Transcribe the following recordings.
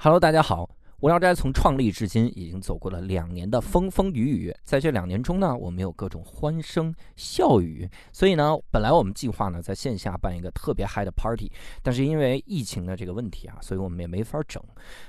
Hello，大家好。无聊斋从创立至今已经走过了两年的风风雨雨，在这两年中呢，我们有各种欢声笑语。所以呢，本来我们计划呢在线下办一个特别嗨的 party，但是因为疫情的这个问题啊，所以我们也没法整。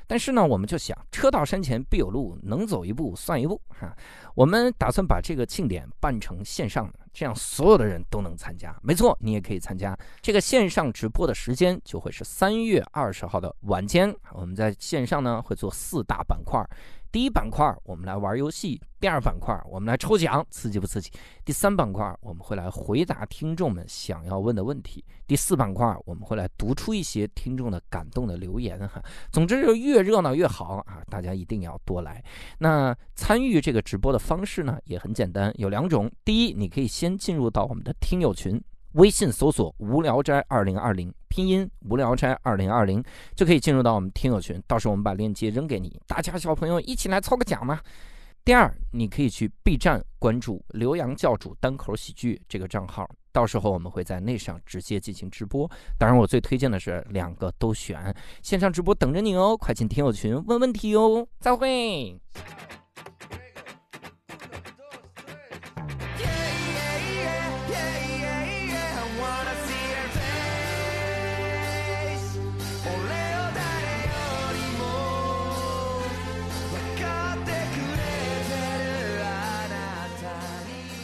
但是呢，我们就想车到山前必有路，能走一步算一步哈。我们打算把这个庆典办成线上的，这样所有的人都能参加。没错，你也可以参加。这个线上直播的时间就会是三月二十号的晚间，我们在线上呢会做四大板块。第一板块我们来玩游戏，第二板块我们来抽奖，刺激不刺激？第三板块我们会来回答听众们想要问的问题，第四板块我们会来读出一些听众的感动的留言哈。总之就越热闹越好啊！大家一定要多来。那参与这个直播的方式呢也很简单，有两种。第一，你可以先进入到我们的听友群。微信搜索“无聊斋二零二零”，拼音“无聊斋二零二零”就可以进入到我们听友群。到时候我们把链接扔给你，大家小朋友一起来抽个奖嘛。第二，你可以去 B 站关注“刘洋教主单口喜剧”这个账号，到时候我们会在那上直接进行直播。当然，我最推荐的是两个都选，线上直播等着你哦！快进听友群问问题哟。再会。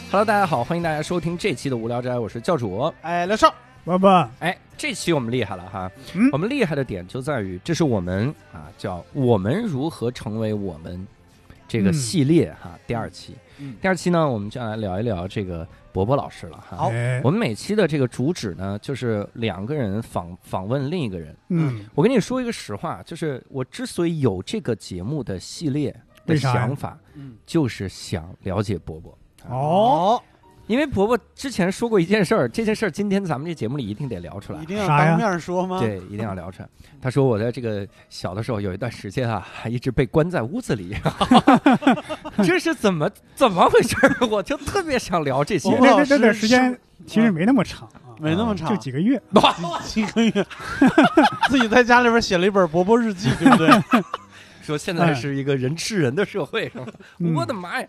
Hello，大家好，欢迎大家收听这期的无聊斋，我是教主。哎，刘少，爸爸，哎，这期我们厉害了哈，嗯我们厉害的点就在于，这是我们啊叫我们如何成为我们这个嗯系列哈、第二期。嗯第二期呢，我们就来聊一聊这个伯伯老师了哈。好哎我们每期的这个主旨呢，就是两个人访访问另一个人。嗯，我跟你说一个实话，就是我之所以有这个节目的系列的为啥呀想法，嗯，就是想了解伯伯。哦，因为伯伯之前说过一件事儿，这件事儿今天咱们这节目里一定得聊出来一。定要啥呀当面说吗？，对，一定要聊出来。他说我在这个小的时候有一段时间啊，还一直被关在屋子里，这是怎么怎么回事儿？我就特别想聊这些。老师这这这段时间其实没那么长啊，没那么长，就几个月。几个月，自己在家里边写了一本伯伯日记，对不对？说现在是一个人吃人的社会，是吧？嗯我的妈呀！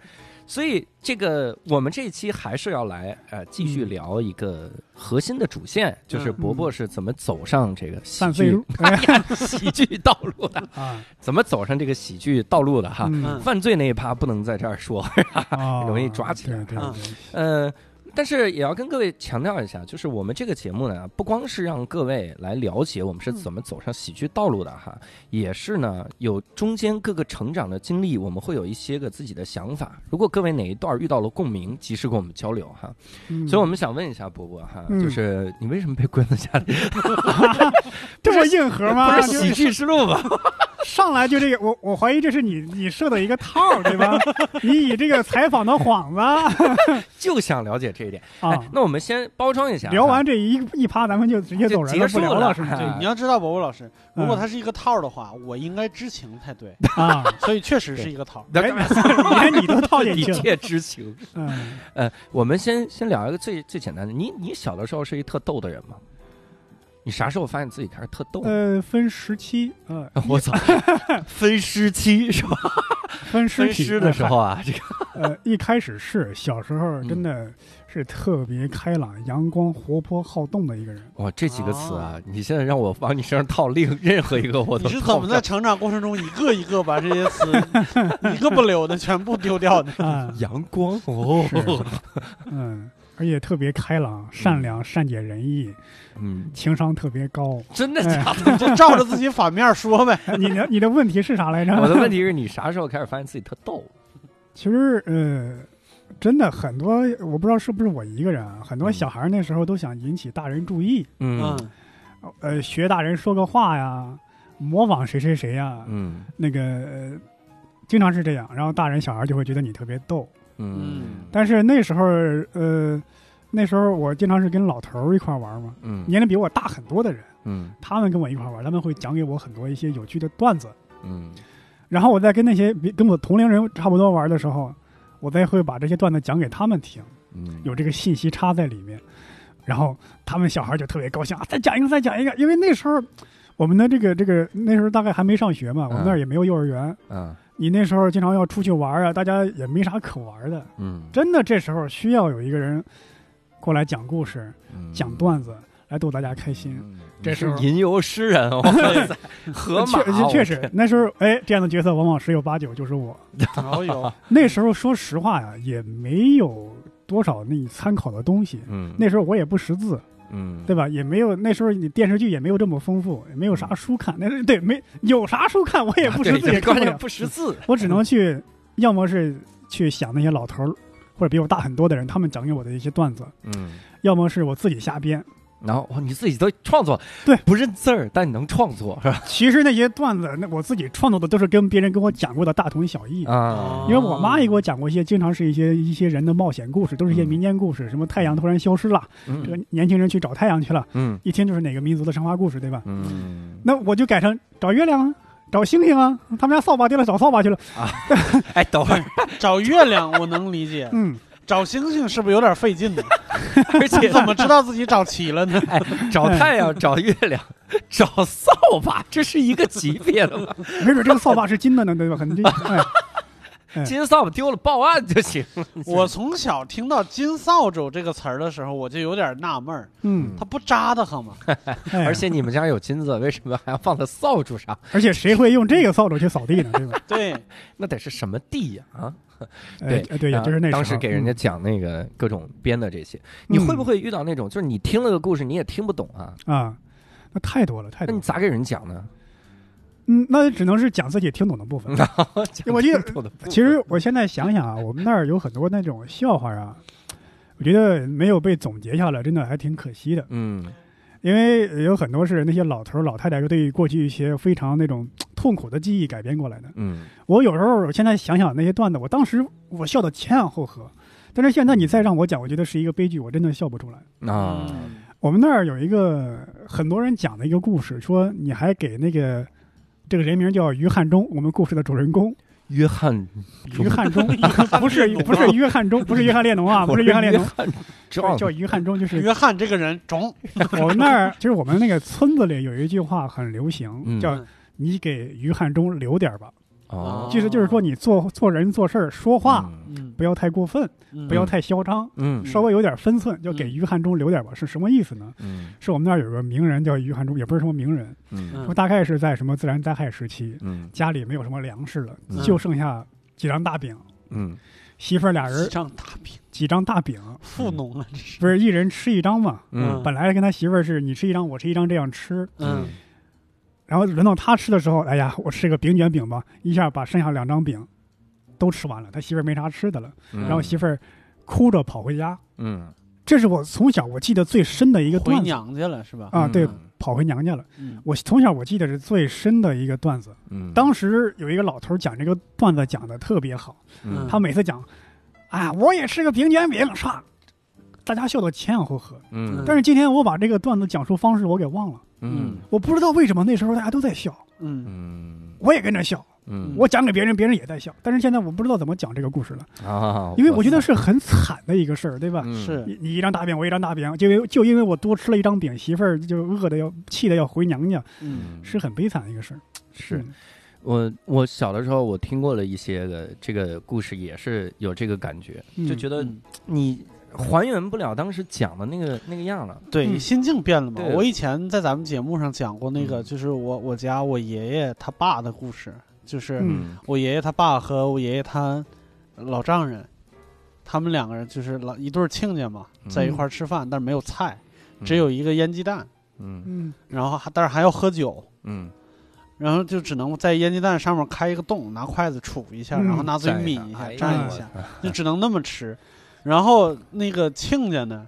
所以这个我们这一期还是要来呃继续嗯。聊一个核心的主线，就是伯伯是怎么走上这个喜剧 喜剧道路的，啊，怎么走上这个喜剧道路的哈。嗯。犯罪那一趴不能在这儿说，啊，容易抓起来。啊对对。对，呃，但是也要跟各位强调一下，就是我们这个节目呢，不光是让各位来了解我们是怎么走上喜剧道路的哈，也是呢有中间各个成长的经历，我们会有一些个自己的想法。如果各位哪一段遇到了共鸣，及时跟我们交流哈。嗯所以我们想问一下波波哈，嗯就是你为什么被关在家里？这么硬核吗？不是喜剧之路吧？上来就这个，我我怀疑这是你你设的一个套，对吧？你以这个采访的幌子。就想了解这一点。啊。哎，，那我们先包装一下，聊完这一一趴，咱们就直接走人结束了不聊了，是吗？哎。对，你要知道，伯伯老师，如果嗯他是一个套的话，我应该知情才对，啊，所以确实是一个套连你都套进一去了，切知情。嗯，呃，我们先先聊一个最最简单的，你你小的时候是一特逗的人吗？你啥时候发现自己开始特逗？呃，分时期，呃，我操，分时期是吧？分尸体的时候啊，这个 呃，一开始是小时候，真的是特别开朗、阳光、活泼、好动的一个人。哇，这几个词啊，你现在让我往你身上套另任何一个，我都你是怎么在成长过程中一个一个把这些词一个不留的全部丢掉的？啊，阳光哦？嗯，而且特别开朗、善良、善解人意，嗯，情商特别高。真的假的？你就照着自己反面说呗。哎你的你的问题是啥来着？我的问题是你啥时候开始发现自己特逗？其实呃，真的很多，我不知道是不是我一个人啊，很多嗯小孩那时候都想引起大人注意，嗯呃，学大人说个话呀，模仿谁谁谁呀，嗯那个、呃、经常是这样，然后大人小孩就会觉得你特别逗。嗯。但是那时候呃，那时候我经常是跟老头儿一块玩嘛，嗯。年龄比我大很多的人，嗯。他们跟我一块玩，他们会讲给我很多一些有趣的段子，嗯。然后我在跟那些比跟我同龄人差不多玩的时候，我再会把这些段子讲给他们听，嗯，有这个信息差在里面，然后他们小孩就特别高兴啊，再讲一个，再讲一个，因为那时候我们的这个这个那时候大概还没上学嘛，我们嗯那儿也没有幼儿园。嗯你那时候经常要出去玩啊，大家也没啥可玩的，嗯，真的这时候需要有一个人过来讲故事、嗯。讲段子，来逗大家开心。嗯。这时候是吟游诗人，哇塞，河马，确确实，那时候哎，这样的角色往往十有八九就是我。那时候说实话呀，也没有多少那你参考的东西。嗯，那时候我也不识字，嗯，对吧？也没有那时候你电视剧也没有这么丰富，也没有啥书看。那是对没有啥书看，我也不识字，不识字，我只能去，要么是去想那些老头儿或者比我大很多的人，他们讲给我的一些段子；嗯。要么是我自己瞎编。然后哇，你自己都创作，对。不认字儿，但你能创作是吧？其实那些段子，那我自己创作的都是跟别人跟我讲过的大同小异。啊。因为我妈也给我讲过一些，经常是一些一些人的冒险故事，都是一些嗯民间故事，什么太阳突然消失了，这个嗯年轻人去找太阳去了，嗯。一听就是哪个民族的神话故事，对吧？嗯，那我就改成找月亮啊，找星星啊，他们家扫把丢了，找扫把去了。啊。哎，等会儿，找月亮我能理解，嗯，找星星是不是有点费劲呢？而且 怎么知道自己找齐了呢？哎，找太阳，找月亮，找扫把，这是一个级别的吗？没准这个扫把是金的呢，对吧？很金。哎，哎金扫把丢了报案就行了。我从小听到“金扫帚”这个词儿的时候，我就有点纳闷儿，嗯，它不扎的很吗？哎 而且你们家有金子，为什么还要放在扫帚上？而且谁会用这个扫帚去扫地呢？对吧？对，那得是什么地呀？啊，对，也就是那当时给人家讲那个各种编的这些，你会不会遇到那种，就是你听了个故事你也听不懂啊？嗯啊，那太多了，太多。那你咋给人讲呢？嗯，那只能是讲自己听懂的部分。我记得其实我现在想想啊，我们那儿有很多那种笑话啊，我觉得没有被总结下来，真的还挺可惜的。嗯因为有很多是那些老头儿老太太对于过去一些非常那种痛苦的记忆改编过来的。嗯我有时候我现在想想那些段子，我当时我笑得前仰后合，但是现在你再让我讲，我觉得是一个悲剧，我真的笑不出来。啊嗯我们那儿有一个很多人讲的一个故事，说你还给那个这个人名叫于汉中，我们故事的主人公。约翰于汉中，不是不是约翰中，不是约翰列侬啊，不是约翰列侬，叫叫于汉中，就是约翰这个人中，我们那儿，就是我们那个村子里有一句话很流行，嗯叫“你给于汉中留点儿吧”，哦，其实就是说你做做人做事儿说话嗯，不要太过分，嗯。不要太嚣张，嗯。稍微有点分寸，就给于汉中留点吧。是什么意思呢？嗯。是我们那儿有个名人叫于汉中，也不是什么名人，嗯。嗯。说大概是在什么自然灾害时期，嗯。家里没有什么粮食了，嗯。就剩下几张大饼，嗯。媳妇儿俩几人张大饼，几张大饼，富农了，这是，不是一人吃一张嘛？嗯。本来跟他媳妇儿是你吃一张，我吃一张这样吃，嗯，然后轮到他吃的时候，哎呀，我吃个饼卷饼吧，一下把剩下两张饼都吃完了，他媳妇儿没啥吃的了，嗯然后媳妇儿哭着跑回家。嗯这是我从小我记得最深的一个段子回娘家了是吧？啊，对，嗯跑回娘家了。嗯我从小我记得是最深的一个段子。嗯当时有一个老头讲这个段子讲的特别好，嗯他每次讲，啊，我也吃个饼卷饼，唰，大家笑得前仰后合。嗯但是今天我把这个段子讲述方式我给忘了，嗯。我不知道为什么那时候大家都在笑，嗯。嗯我也跟着笑。嗯。我讲给别人，别人也在笑，但是现在我不知道怎么讲这个故事了，啊，因为我觉得是很惨的一个事儿，对吧？嗯。是。你你一张大饼，我一张大饼，就因为就因为我多吃了一张饼，媳妇儿就饿的要气的要回娘家，嗯。是很悲惨的一个事儿。是。嗯。我我小的时候我听过了一些个这个故事，也是有这个感觉，嗯。就觉得嗯。你还原不了当时讲的那个那个样了。对，嗯。心境变了嘛。我以前在咱们节目上讲过那个，嗯。就是我我家我爷爷他爸的故事，就是嗯。我爷爷他爸和我爷爷他老丈人，他们两个人就是老一对亲家嘛，在一块儿吃饭，但是没有菜，只有一个腌鸡蛋，嗯。嗯。然后还但是还要喝酒。嗯。然后就只能在腌鸡蛋上面开一个洞，拿筷子杵一下，嗯。然后拿嘴抿一下，蘸一下，就只能那么吃。然后那个亲家呢，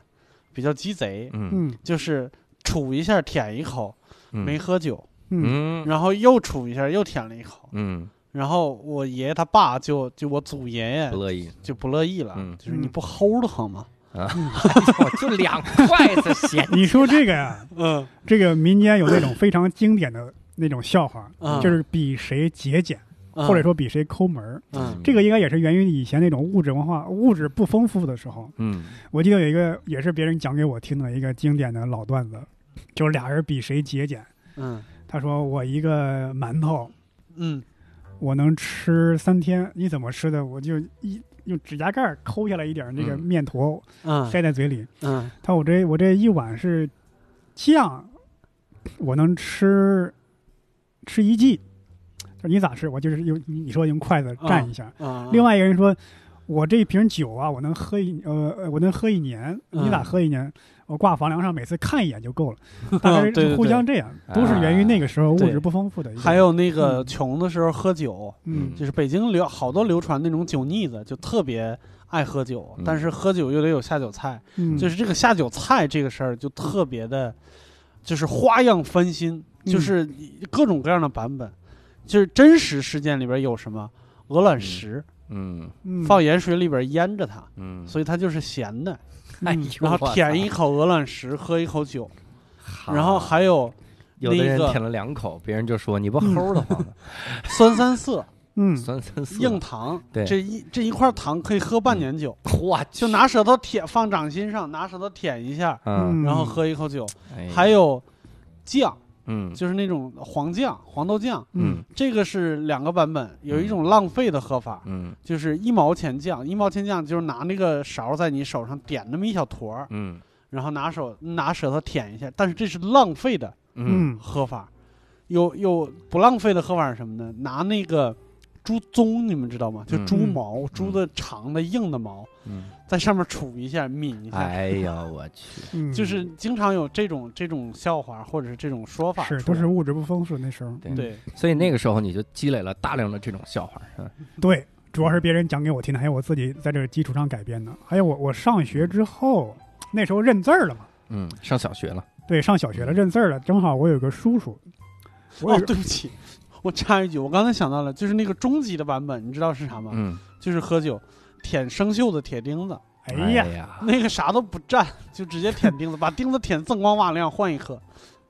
比较鸡贼，嗯。嗯就是杵一下舔一口，嗯。没喝酒，嗯。嗯。然后又杵一下又舔了一口，嗯。然后我爷爷他爸就就我祖爷爷不乐意。就不乐意了，嗯。就是你不齁的慌吗？啊，就两筷子咸。你说这个呀，嗯。这个民间有那种非常经典的那种笑话，嗯。就是比谁节俭，或者说比谁抠门儿。嗯这个应该也是源于以前那种物质文化、物质不丰富的时候。嗯我记得有一个也是别人讲给我听的一个经典的老段子，就是俩人比谁节俭。嗯他说我一个馒头嗯我能吃三天，你怎么吃的？我就一用指甲盖儿抠下来一点儿那个嗯面坨嗯塞在嘴里。嗯他说我这我这一碗是酱，我能吃吃一季。他说你咋吃？我就是用你你说用筷子蘸一下。啊，另外一个人说，我这一瓶酒啊，我能喝一呃呃我能喝一年。你咋嗯喝一年？我挂房梁上，每次看一眼就够了。大概 对对是互相这样，都是源于那个时候物质不丰富的。还有那个嗯穷的时候喝酒，嗯就是北京流好多流传那种酒腻子，就特别爱喝酒，嗯但是喝酒又得有下酒菜，嗯，就是这个下酒菜这个事儿就特别的，就是花样翻新，嗯就是各种各样的版本，就是真实事件里边有什么？鹅卵石，嗯嗯。放盐水里边腌着它，嗯，所以它就是咸的，哎呦然后舔一口鹅卵石，喝一口酒，好然后还有有的那个人舔了两口，别人就说你不齁的慌吗？酸三色、嗯酸酸涩硬糖，对。这一这一块糖可以喝半年酒。我去就拿舌头舔，放掌心上，拿舌头舔一下，嗯，然后喝一口酒。还有酱，嗯就是那种黄酱、黄豆酱，嗯这个是两个版本。有一种浪费的喝法，嗯就是一毛钱酱，一毛钱酱就是拿那个勺在你手上点那么一小坨儿，嗯然后拿手拿舌头舔一下，但是这是浪费的嗯嗯喝法。有有不浪费的喝法是什么呢？拿那个猪鬃，你们知道吗？就嗯猪毛，猪的长的硬的毛，嗯，在上面杵一下，抿一下。哎呀我去，嗯就是经常有这种这种笑话或者是这种说法，是都是物质不丰富那时候。对所以那个时候你就积累了大量的这种笑话，是吧？对，主要是别人讲给我听的，还有我自己在这个基础上改编的。还有我我上学之后，那时候认字儿了嘛，嗯，上小学了，对，上小学了认字儿了。正好我有个叔叔，我哦有，对不起，我插一句，我刚才想到了，就是那个终极的版本，你知道是啥吗？嗯，就是喝酒舔生锈的铁钉子，哎呀，呀，那个啥都不蘸，就直接舔钉子，把钉子舔锃光瓦亮，换一颗。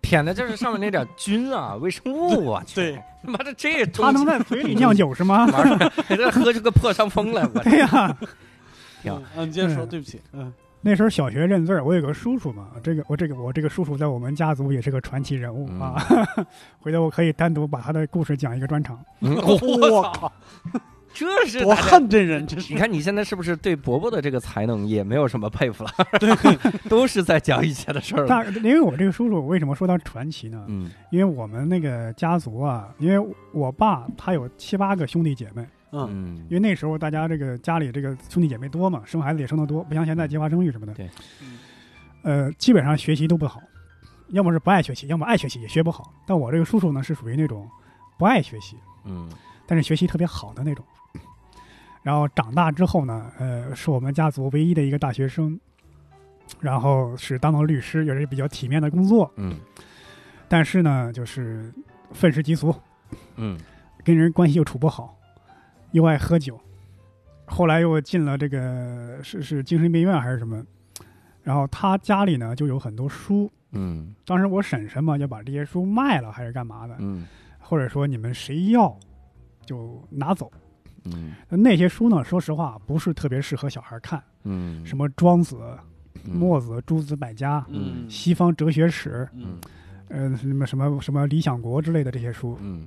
舔的就是上面那点菌啊，微生物啊，对，妈的这他能在嘴里酿酒是吗？玩儿，给他喝出个破伤风来，我 对呀，挺好，嗯你接着说，嗯。对不起，嗯，那时候小学认字儿，我有个叔叔嘛，这个我这个我这个叔叔在我们家族也是个传奇人物嗯啊。回头我可以单独把他的故事讲一个专场。嗯我靠，这是多大家恨这人，这是你看你现在是不是对伯伯的这个才能也没有什么佩服了？都是在讲以前的事儿了。但因为我这个叔叔为什么说他传奇呢？嗯因为我们那个家族啊，因为我爸他有七八个兄弟姐妹，嗯嗯因为那时候大家这个家里这个兄弟姐妹多嘛，生孩子也生得多，不像现在计划生育什么的。对嗯呃，基本上学习都不好，要么是不爱学习，要么爱学习也学不好。但我这个叔叔呢，是属于那种不爱学习，嗯但是学习特别好的那种。然后长大之后呢，呃，是我们家族唯一的一个大学生，然后是当了律师，也是比较体面的工作。嗯但是呢，就是愤世嫉俗，嗯跟人关系又处不好，又爱喝酒。后来又进了这个是是精神病院还是什么，然后他家里呢就有很多书。嗯。当时我婶婶嘛要把这些书卖了还是干嘛的，嗯。或者说你们谁要就拿走。嗯。那些书呢，说实话不是特别适合小孩看，嗯，什么庄子、嗯。墨子、诸子百家、嗯。西方哲学史，嗯。呃，什么什么什么理想国之类的这些书，嗯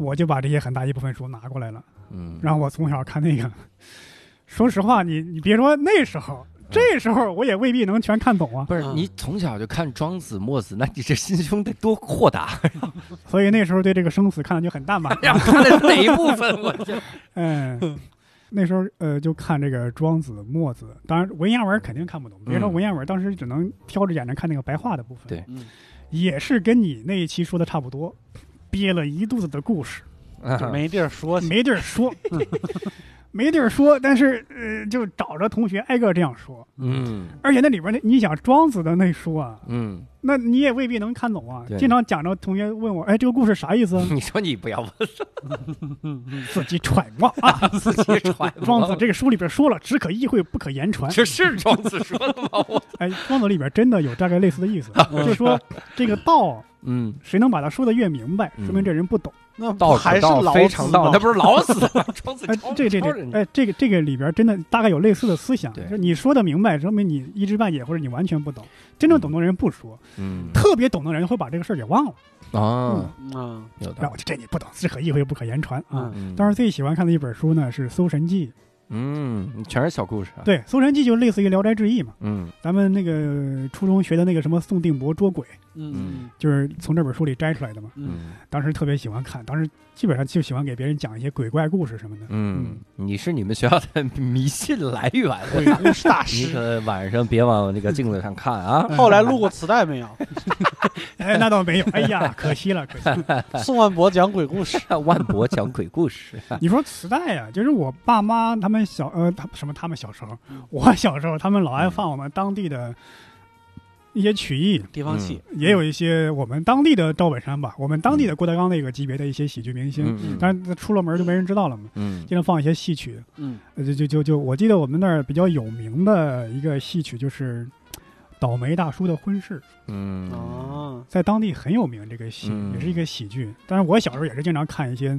我就把这些很大一部分书拿过来了。嗯，然后我从小看那个，说实话，你你别说那时候，这时候我也未必能全看懂啊。嗯不是你从小就看庄子、墨子，那你这心胸得多豁达 所以那时候对这个生死看的就很淡吧。呀！看的是哪一部分？我就 嗯，那时候呃就看这个庄子、墨子，当然文言文肯定看不懂。别说嗯文言文，当时只能挑着眼睛看那个白话的部分。对嗯也是跟你那一期说的差不多，憋了一肚子的故事，就没地儿说，没地儿说，没地儿说，但是呃就找着同学挨个这样说。嗯而且那里边那你想庄子的那书啊，嗯，那你也未必能看懂啊。经常讲着同学问我，哎，这个故事啥意思啊？你说你不要问 自己揣摩啊。自己揣摩庄子这个书里边说了，只可意会，不可言传。这是庄子说的吗？我哎，庄子里边真的有大概类似的意思，就是说这个道，嗯，谁能把它说的越明白，嗯。说明这人不懂。那道还是老非常道，那不是老死吗？庄子哎，这这这，哎，这个这个里边真的大概有类似的思想，就是你说的明白，说明你一知半解或者你完全不懂。真正懂的人不说，嗯。特别懂的人会把这个事儿给忘了。哦，嗯。有道理。然后我，就这你不懂，只可意会不可言传。啊。嗯，当时最喜欢看的一本书呢是《搜神记。嗯，全是小故事》，，对，《搜神记》就类似于《聊斋志异》嘛。嗯。咱们那个初中学的那个什么宋定伯捉鬼，嗯就是从这本书里摘出来的嘛。嗯嗯当时特别喜欢看，当时基本上就喜欢给别人讲一些鬼怪故事什么的。嗯，你是你们学校的迷信来源，鬼故事大你师。可晚上别往那个镜子上看啊。后来录过磁带没有？哎，那倒没有，哎呀，可惜了，可惜了。宋万博讲鬼故事。万博讲鬼故事，你说磁带呀、就是我爸妈他们小呃，他什么他们小时候嗯，我小时候他们老爱放我们当地的一些曲艺，地方戏。也有一些我们当地的赵本山吧，我们当地的郭德纲那个级别的一些喜剧明星，嗯但是出了门就没人知道了嘛。嗯。经常放一些戏曲，就就就就我记得我们那儿比较有名的一个戏曲就是《倒霉大叔的婚事》，嗯。哦。在当地很有名，这个戏、嗯。也是一个喜剧。但是我小时候也是经常看一些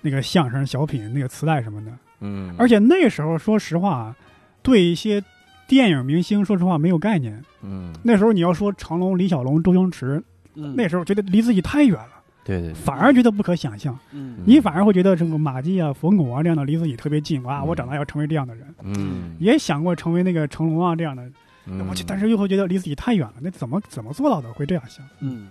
那个相声、小品、那个磁带什么的。嗯，而且那时候说实话，对一些电影明星说实话没有概念。嗯，那时候你要说成龙、李小龙、周星驰，嗯那时候觉得离自己太远了，对对，对反而觉得不可想象。嗯你反而会觉得这个马季啊、冯巩啊这样的离自己特别近哇！嗯我长大要成为这样的人，嗯，也想过成为那个成龙啊这样的，嗯我去，但是又会觉得离自己太远了。那怎么怎么做到的？会这样想？嗯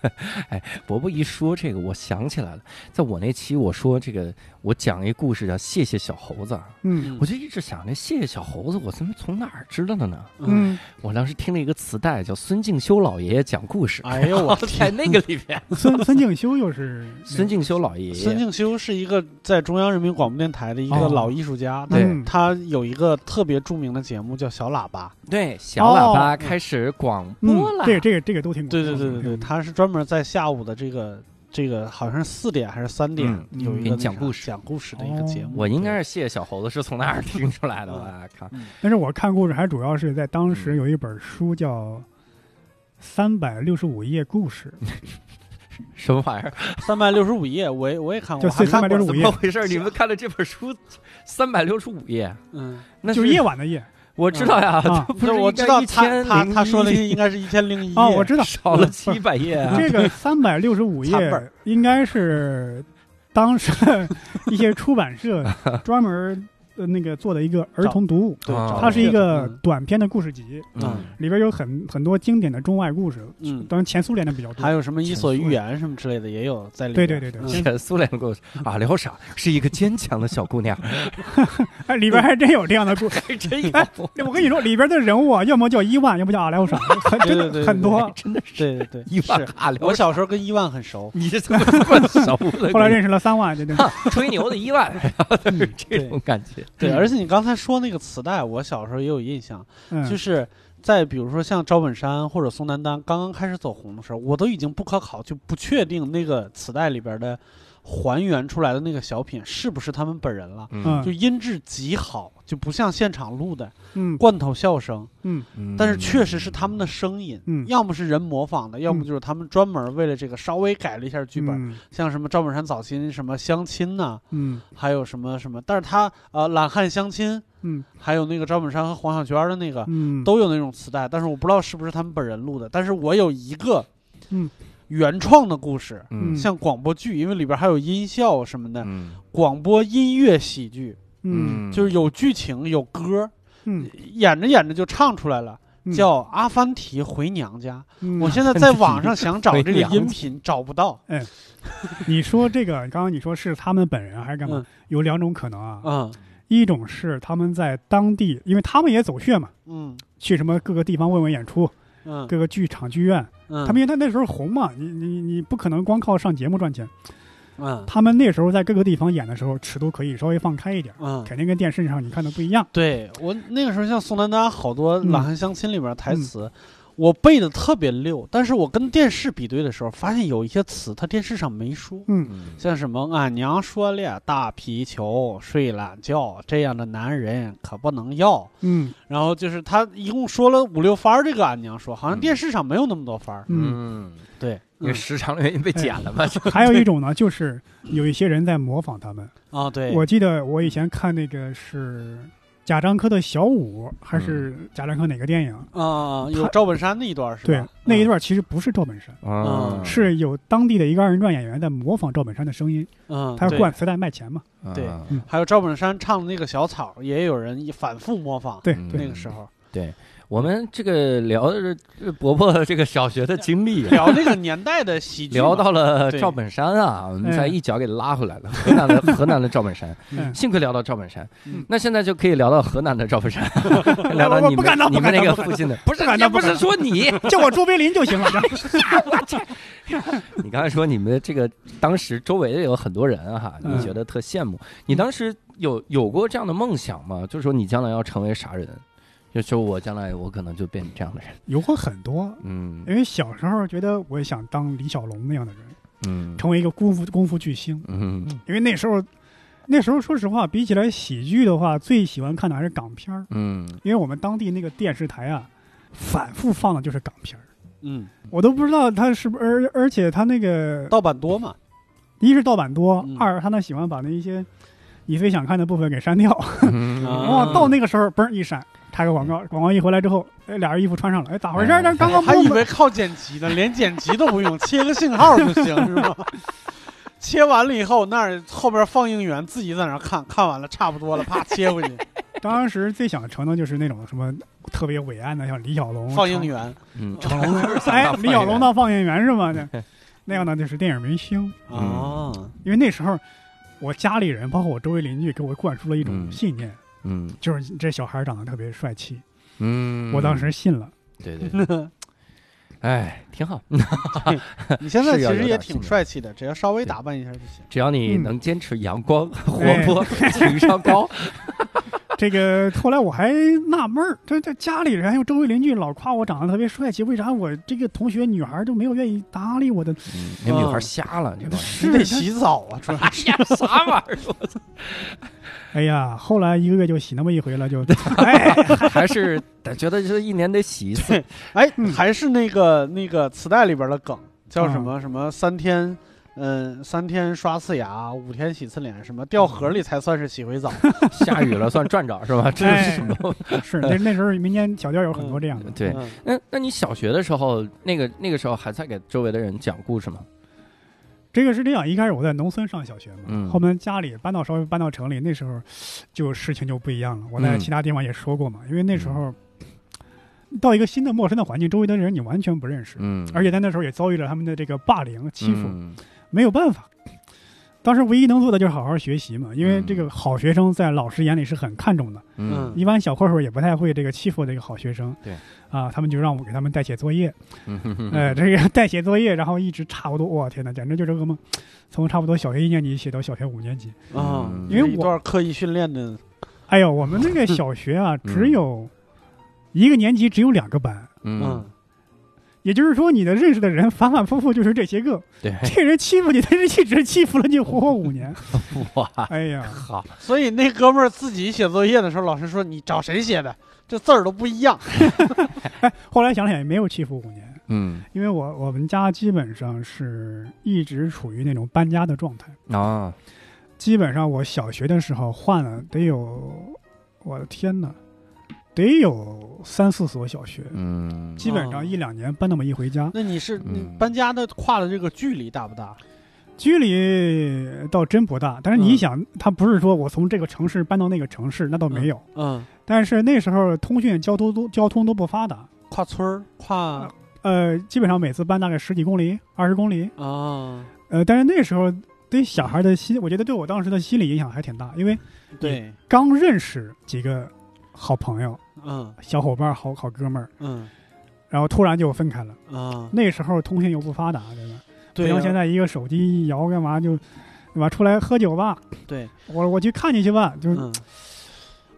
哎伯伯一说这个，我想起来了，在我那期我说这个，我讲一故事叫《谢谢小猴子》，嗯我就一直想那谢谢小猴子，我怎么从哪儿知道的呢？嗯，我当时听了一个磁带，叫孙敬修老爷爷讲故事，哎呦我 在天！那个里边，孙孙敬修又是孙敬修老爷爷，孙敬修是一个在中央人民广播电台的一个哦老艺术家，对嗯他有一个特别著名的节目叫《小喇叭对小喇叭哦。开始广嗯播了，，这个这个这个都挺》。对对对对对，他是专门在下午的这个这个好像是四点还是三点嗯有一个讲故事。讲故事的一个节目。我应该是谢谢小猴子是从那儿听出来的，我靠，但是我看故事还主要是在当时有一本书叫《三百六十五页故事 什么玩意儿？三百六十五页，我也我也看过，就还看过365页。怎么回事？你们看了这本书三百六十五页，嗯，那》，就是夜晚的夜我知道呀，不是是我知道他他他说的应该是一千零一 啊，页我知道少了七百页啊，这个 三百六十五页本应该是当时一些出版社专门呃那个做的一个儿童读物，对，啊它是一个嗯短篇的故事集，嗯里边有很很多经典的中外故事，嗯，当然前苏联的比较多。还有什么《伊索寓言》什么之类的也有在里边。对对对对嗯 前苏联的故事，阿廖沙是一个坚强的小姑娘，哎，里边还真有这样的故事。还真有，我跟你说，里边的人物啊，要么叫伊万，要么叫阿廖沙，很真的对对对很多。真的是对对对，伊万。我小时候跟伊万很熟。你这怎么这么熟了？后来认识了三万，对对。哈吹牛的伊万，这种感觉。对，而且你刚才说那个磁带，我小时候也有印象，嗯，就是在比如说像赵本山或者宋丹丹刚刚开始走红的时候，我都已经不可考，就不确定那个磁带里边的还原出来的那个小品是不是他们本人了。嗯。就音质极好，就不像现场录的嗯。罐头笑声，嗯。但是确实是他们的声音，嗯。要么是人模仿的，要么就是他们专门为了这个稍微改了一下剧本，嗯。像什么赵本山早期什么相亲呐、嗯。还有什么什么，但是他呃懒汉相亲，嗯还有那个赵本山和黄小娟的那个，嗯，都有那种磁带，但是我不知道是不是他们本人录的。但是我有一个，嗯，原创的故事，嗯。像广播剧，因为里边还有音效什么的，嗯。广播音乐喜剧，嗯。就是有剧情有歌，嗯。演着演着就唱出来了，嗯。叫《阿凡提回娘家》。嗯。我现在在网上想找这个音频，找不到。哎你说这个，刚刚你说是他们本人还是干嘛？嗯。有两种可能啊，嗯。一种是他们在当地，因为他们也走穴嘛，嗯。去什么各个地方问问演出，嗯。各个剧场剧院，嗯，他们因为他那时候红嘛，你你你不可能光靠上节目赚钱，嗯。他们那时候在各个地方演的时候，尺度可以稍微放开一点，嗯。肯定跟电视上你看的不一样。对我那个时候，像宋丹丹好多《老汉相亲》里边台词，我背的特别溜，但是我跟电视比对的时候，发现有一些词他电视上没说，嗯嗯像什么俺娘说了，大皮球睡懒觉，这样的男人可不能要。嗯然后就是他一共说了五六番儿，这个俺娘说，好像嗯电视上没有那么多番儿。嗯，嗯，对，因为时长的原因被剪了嘛。还有一种呢，就是有一些人在模仿他们。啊，对，我记得我以前看那个是贾樟柯的小五还是贾樟柯哪个电影？啊，有赵本山那一段是吧？对，那一嗯段其实不是赵本山，啊，是有当地的一个二人转演员在模仿赵本山的声音，嗯，他是灌磁带卖钱嘛。对啊还有赵本山唱的那个小草，也有人反复模仿。对嗯那个时候我们这个聊的是这伯伯这个小学的经历啊，聊那个年代的喜剧，聊到了赵本山啊，我们嗯才一脚给拉回来了。河南的 河南的赵本山，嗯，幸亏聊到赵本山嗯，那现在就可以聊到河南的赵本山，聊到你不敢当们你们那个附近的，不是不敢也不是说你，叫我卓别林就行了。你刚才说你们这个当时周围有很多人哈，你嗯觉得特羡慕。你当时有有过这样的梦想吗？就是说你将来要成为啥人？就说我将来我可能就变成这样的人。有过很多，嗯因为小时候觉得我也想当李小龙那样的人，嗯成为一个功夫功夫巨星。嗯因为那时候，那时候说实话，比起来喜剧的话，最喜欢看的还是港片儿。嗯因为我们当地那个电视台啊，反复放的就是港片儿，嗯，我都不知道他是不是，而而且他那个盗版多嘛，一是盗版多，嗯二他呢喜欢把那一些你非想看的部分给删掉。嗯啊哇，到那个时候嘣一闪，插个广告，广告一回来之后，哎，俩人衣服穿上了，哎，咋回事儿？哎这刚刚还以为靠剪辑呢，连剪辑都不用，切个信号就行是吧？切完了以后，那儿后边放映员自己在那儿看看完了，差不多了，啪切回去。当时最想成的就是那种什么特别伟岸的，像李小龙、放映员嗯，成龙，哎，李小龙当放映员是吗？那 那样的就是电影明星。啊，因为那时候我家里人，包括我周围邻居，给我灌输了一种嗯信念，嗯就是这小孩长得特别帅气。嗯，我当时信了。对对对，哎，挺好，你现在其实也挺帅气的，只要稍微打扮一下就行。只要你嗯能坚持阳光、活哎泼、情商高，这个后来我还纳闷儿，这这家里人还有周围邻居老夸我长得特别帅气，为啥我这个同学女孩都没有愿意搭理我的？嗯那女孩瞎了，这帮人是你得洗澡啊，主要是呀，啥玩意儿？我操！哎呀，后来一个月就洗那么一回了，就 哎，还是得觉得这一年得洗一次。哎嗯，还是那个那个磁带里边的梗，叫什嗯么什么三天，嗯，三天刷次牙，五天洗次脸，什么掉河里才算是洗回澡。下雨了算转着是吧？这是什么？是那那时候民间小调有很多这样的。对，嗯那那你小学的时候，那个那个时候还在给周围的人讲故事吗？这个是这样，一开始我在农村上小学嘛，嗯后面家里搬到稍微搬到城里，那时候就事情就不一样了。我在嗯其他地方也说过嘛，因为那时候到一个新的陌生的环境，周围的人你完全不认识，嗯，而且在那时候也遭遇了他们的这个霸凌欺负，嗯没有办法。当时唯一能做的就是好好学习嘛，因为嗯这个好学生在老师眼里是很看重的。嗯一般小混混也不太会这个欺负这个好学生。对，啊，他们就让我给他们代写作业。嗯哼哼呃，这个代写作业，然后一直差不多，我天哪，简直就是噩梦。从差不多小学一年级写到小学五年级。啊嗯，因为我一段刻意训练的，哎呦，我们那个小学啊，嗯只有一个年级只有两个班，嗯嗯，也就是说，你的认识的人反反复复就是这些个。对，这人欺负你，他是一直欺负了你活活五年。哇，哎呀，好，所以那哥们儿自己写作业的时候，老师说你找谁写的？这字儿都不一样。哎后来想想也没有欺负五年，嗯因为我我们家基本上是一直处于那种搬家的状态。啊，基本上我小学的时候换了得有，我的天哪，得有三四所小学，嗯，基本上一两年搬那么一回家，那你是你嗯搬家的跨的这个距离大不大？距离倒真不大。但是你嗯想，他不是说我从这个城市搬到那个城市，那倒没有。嗯，但是那时候通讯交通都交通都不发达，跨村儿，跨呃，基本上每次搬大概十几公里、二十公里，啊，呃，但是那时候对小孩的心，我觉得对我当时的心理影响还挺大，因为对，刚认识几个好朋友、嗯小伙伴、好好哥们儿，嗯然后突然就分开了。啊，那时候通信又不发达，对吧？不对啊，像现在一个手机一摇干嘛就，对吧？出来喝酒吧，对，我我去看你去吧，就、嗯。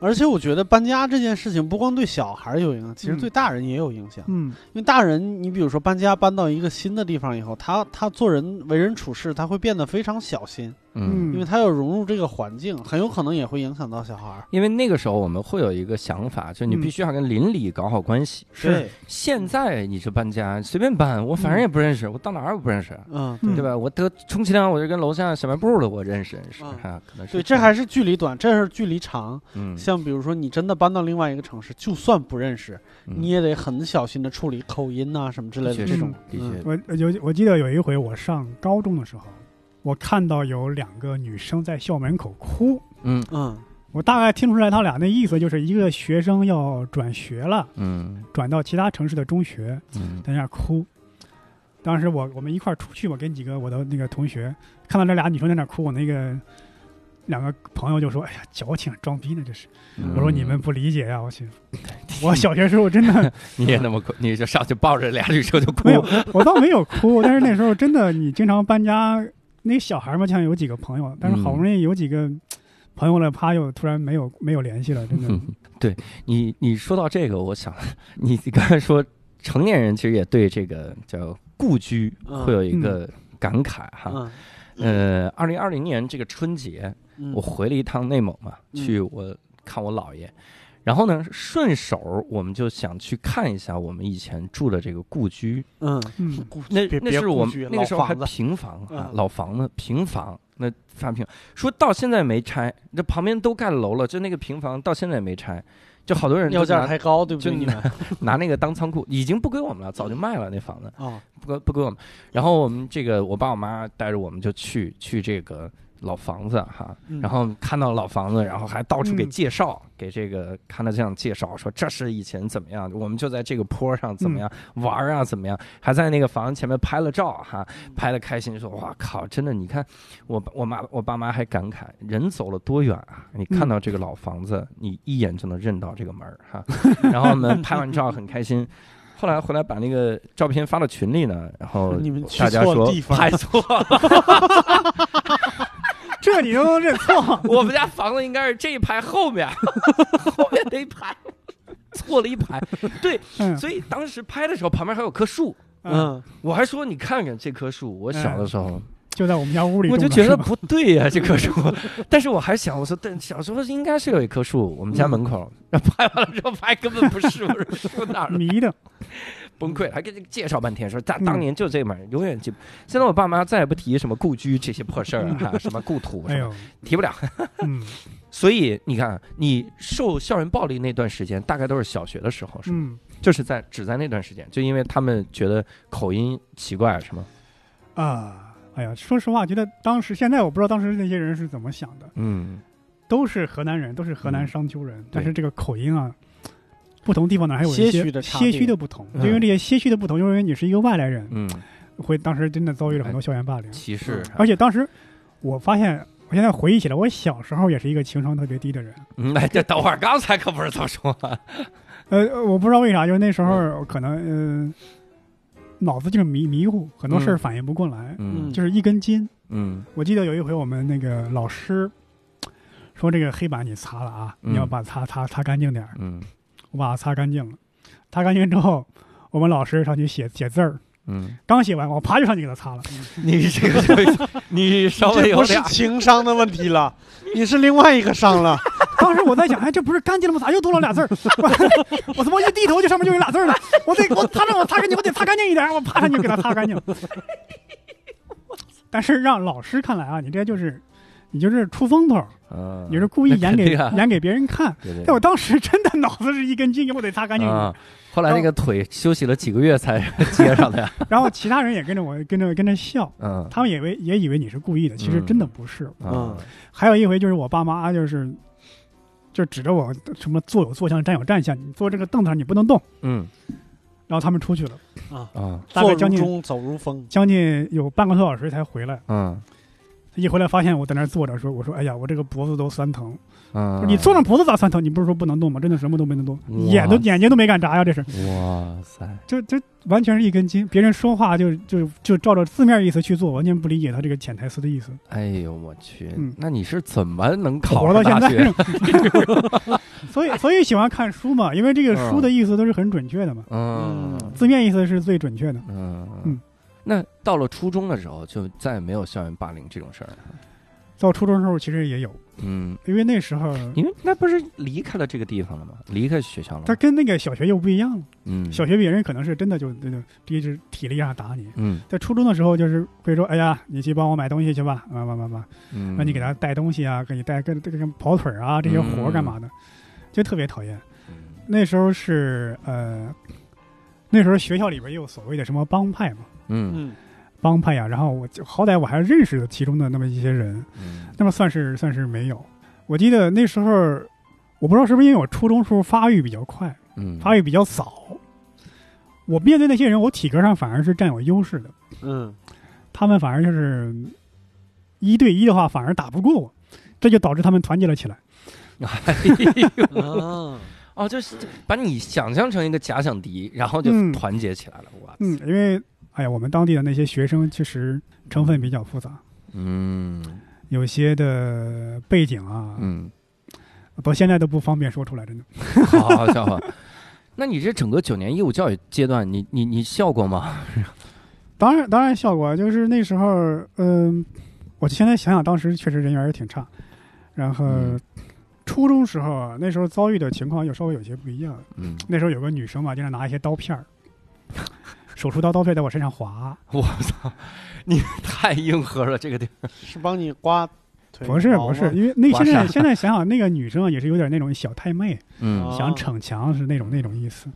而且我觉得搬家这件事情不光对小孩儿有影响，其实嗯对大人也有影响。嗯因为大人，你比如说搬家搬到一个新的地方以后，他他做人为人处事，他会变得非常小心，嗯。因为他要融入这个环境，很有可能也会影响到小孩儿。因为那个时候我们会有一个想法，就你嗯。必须要跟邻里搞好关系。对，现在你是搬家，随便搬，我反正也不认识，我到哪儿我不认识，嗯，嗯。对。吧？我得充其量我就跟楼下小卖部的我认识认识嗯。啊，可能是对，这还是距离短，这是距离长。嗯。像比如说你真的搬到另外一个城市，就算不认识，嗯。你也得很小心的处理口音呐、什么之类的这种。的确。嗯。我有我记得有一回我上高中的时候，我看到有两个女生在校门口哭，嗯。嗯。我大概听出来他俩那意思就是一个学生要转学了，嗯。转到其他城市的中学，嗯。在那哭。当时我我们一块儿出去，我跟几个我的那个同学看到这俩女生在那哭，我那个两个朋友就说：“哎呀，矫情，装逼呢这是。”嗯。我说：“你们不理解呀、我去，我小学时候真的 你也那么哭，你就上去抱着俩女生就哭。没有，我倒没有哭，但是那时候真的，你经常搬家，那小孩嘛，像有几个朋友，但是好不容易有几个朋友了，啪又突然没有没有联系了，真的。对你，你说到这个，我想你你刚才说成年人其实也对这个叫故居嗯会有一个感慨哈。嗯呃，二零二零年这个春节，嗯，我回了一趟内蒙嘛，嗯去我看我姥爷，然后呢，顺手我们就想去看一下我们以前住的这个故居。嗯。嗯，那那是我们那个时候还平房啊嗯，老房子平房，那发平，说到现在没拆，这旁边都盖楼了，就那个平房到现在没拆，就好多人要价太高，对不对？就你们。拿那个当仓库，已经不归我们了，早就卖了那房子，啊，不归不归我们。然后我们这个我爸我妈带着我们就去去这个老房子哈，嗯。然后看到老房子，然后还到处给嗯。介绍，给这个看到这样介绍说这是以前怎么样，我们就在这个坡上怎么样、玩儿啊，怎么样，还在那个房子前面拍了照哈，拍的开心，说哇靠，真的，你看我我妈我爸妈还感慨，人走了多远啊，你看到这个老房子，你一眼就能认到这个门儿哈，然后我们拍完照很开心。后来回来把那个照片发到群里呢，然后 你们去大家说错地方拍错了，这你都能认错？我们家房子应该是这一排后面，后面那一排错了一排。对，嗯所以当时拍的时候旁边还有棵树，嗯，嗯我还说你看看这棵树，我小的时候就在我们家屋里我就觉得不对呀、这棵树。但是我还想，我说但小时候应该是有一棵树，我们家门口。然后拍完了之后发现根本不是，我说树哪儿了？迷的。崩溃了，还给你介绍半天，说当嗯当年就这门儿，永远记不。现在我爸妈再也不提什么故居这些破事儿了哈，什么故土什么哎呦，提不了。嗯 所以你看，你受校园暴力那段时间，大概都是小学的时候，是吗？嗯就是在只在那段时间，就因为他们觉得口音奇怪，是吗？啊，哎呀，说实话，觉得当时现在我不知道当时那些人是怎么想的，嗯，都是河南人，都是河南嗯商丘人，但是这个口音啊。不同地方呢，还有一些些许的些许的不同，因为这些些许的不同，就因为你是一个外来人，嗯，会当时真的遭遇了很多校园霸凌。歧视，而且当时我发现，我现在回忆起来，我小时候也是一个情商特别低的人。嗯，哎，这等会儿刚才可不是这么说话，呃，我不知道为啥，就是那时候可能呃脑子就是迷迷糊，很多事儿嗯反应不过来，嗯就是一根筋。嗯我记得有一回我们那个老师说这个黑板你擦了啊，嗯你要把擦擦擦干净点儿。嗯我把它擦干净了，擦干净之后，我们老师上去写写字儿，嗯，刚写完，我啪就上去给他擦了。你这个你 稍微这不是有点，情商的问题了，你是另外一个伤了。当时我在想，哎，这不是干净了吗？咋又多了俩字儿？我我他妈一低头，就上面就有俩字儿了。我得我擦让我擦干净，我得擦干净一点，我啪上去给他擦干净。但是让老师看来啊，你这就是你就是出风头，嗯，你是故意演给、演给别人看。对对但我当时真的脑子是一根筋，我得擦干净。后来那个腿休息了几个月才 接上的呀，然后其他人也跟着我跟着跟着笑，嗯他们以为也以为你是故意的，其实真的不是。嗯还有一回就是我爸妈就是就指着我什么坐有坐相，站有站相，你坐这个凳子上你不能动。嗯然后他们出去了，啊坐大概将近如钟，走如风。将近有半个多小时才回来。嗯一回来发现我在那儿坐着，说：“我说，哎呀，我这个脖子都酸疼。嗯，你坐上脖子咋酸疼？你不是说不能动吗？真的什么都没能动，眼都眼睛都没敢眨呀！这是，哇塞，就就完全是一根筋。别人说话就就就照着字面意思去做，完全不理解他这个潜台词的意思。哎呦我去嗯，那你是怎么能考活到大现在学？所以所以喜欢看书嘛，因为这个书的意思都是很准确的嘛，嗯字面意思是最准确的。嗯嗯那到了初中的时候，就再也没有校园霸凌这种事儿了。到初中的时候其实也有，嗯，因为那时候因为那不是离开了这个地方了吗？离开学校了吗。他跟那个小学又不一样了。嗯，小学别人可能是真的就就就第一是体力上打你，嗯在初中的时候就是会说，哎呀，你去帮我买东西去吧，啊嘛嘛嘛嘛，嗯，让你给他带东西啊，给你带跟这个跑腿啊这些活儿干嘛的。就特别讨厌。嗯那时候是呃，那时候学校里边也有所谓的什么帮派嘛，嗯。嗯。帮派呀，然后我就好歹我还认识其中的那么一些人，嗯。那么算是算是没有。我记得那时候，我不知道是不是因为我初中时候发育比较快，嗯，发育比较早，我面对那些人，我体格上反而是占有优势的，嗯。他们反而就是一对一的话，反而打不过我，这就导致他们团结了起来。哎呦啊，哦，就是把你想象成一个假想敌，然后就嗯。团结起来了，哇，嗯，因为哎呀，我们当地的那些学生其实成分比较复杂，嗯有些的背景啊，嗯，到现在都不方便说出来，真的。好好笑话，那你这整个九年义务教育阶段，你你你笑过吗？当然，当然笑过就是那时候，嗯、我现在想想，当时确实人缘也挺差。然后、嗯初中时候啊，那时候遭遇的情况又稍微有些不一样。嗯，那时候有个女生嘛，经常拿一些刀片儿，手术刀刀片在我身上划。我操，你太硬核了，这个地方，是帮你刮腿不是不是，因为那现在现在想想，那个女生啊也是有点那种小太妹，嗯哦想逞强是那种那种意思。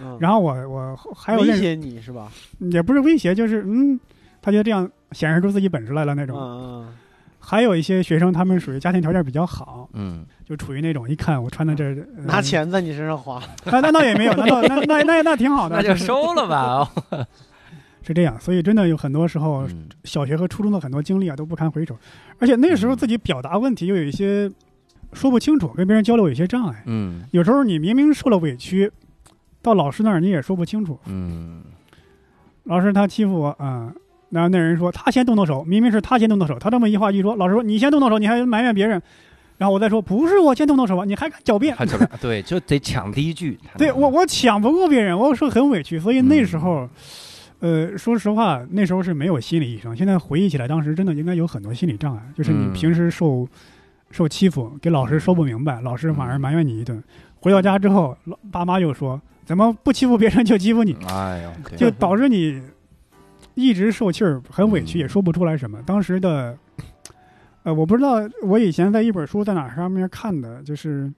嗯然后我我还有，威胁你是吧？也不是威胁，就是嗯，她觉得这样显示出自己本事来了那嗯种。嗯还有一些学生，他们属于家庭条件比较好，嗯就处于那种一看我穿的这、拿，钱在你身上花，那那倒也没有，那倒那那那那挺好的，那就收了吧。哦 是这样。所以真的有很多时候，嗯小学和初中的很多经历啊都不堪回首，而且那时候自己表达问题又有一些说不清楚，跟别人交流有一些障碍。嗯有时候你明明受了委屈，到老师那儿你也说不清楚，嗯老师他欺负我啊。然后那人说他先动的手，明明是他先动的手。他这么一话一说，老师说你先动的手，你还埋怨别人，然后我再说不是我先动的手吧，你还敢狡辩？对，就得抢第一句。对我，我抢不过别人，我说很委屈，所以那时候，呃，说实话，那时候是没有心理医生。现在回忆起来，当时真的应该有很多心理障碍，就是你嗯平时受、受欺负，给老师说不明白，老师反而埋怨你一顿，回到家之后，老爸妈又说怎么不欺负别人就欺负你，哎呦，就导致你一直受气儿，很委屈，嗯也说不出来什么。当时的，呃，我不知道，我以前在一本书在哪上面看的，就是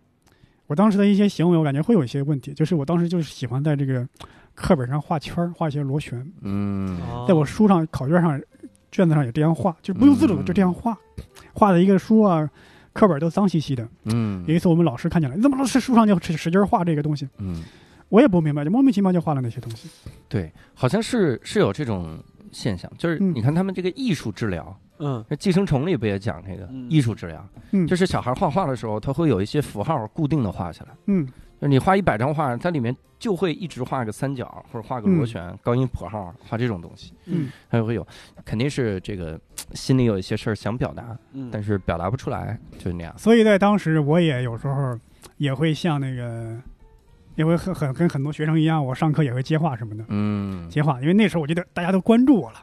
我当时的一些行为，我感觉会有一些问题。就是我当时就是喜欢在这个课本上画圈儿，画一些螺旋，嗯哦在我书上、考卷上、卷子上也这样画，就不由自主的就这样画，画的一个书啊。课本都脏兮兮的。嗯有一次我们老师看见了，你怎么老师书上就使使劲画这个东西？嗯，我也不明白，就莫名其妙就画了那些东西。对，好像是是有这种现象，就是嗯。你看他们这个艺术治疗，嗯。那《寄生虫》里不也讲这个嗯。艺术治疗？嗯，就是小孩画画的时候，他会有一些符号固定的画下来。嗯。就是你画一百张画，它里面就会一直画个三角或者画个螺旋、高音谱号，画这种东西，嗯。它就会有，肯定是这个心里有一些事儿想表达，嗯，但是表达不出来，就是那样。所以在当时，我也有时候也会像那个，也会很很跟很多学生一样，我上课也会接话什么的，嗯接话，因为那时候我觉得大家都关注我了，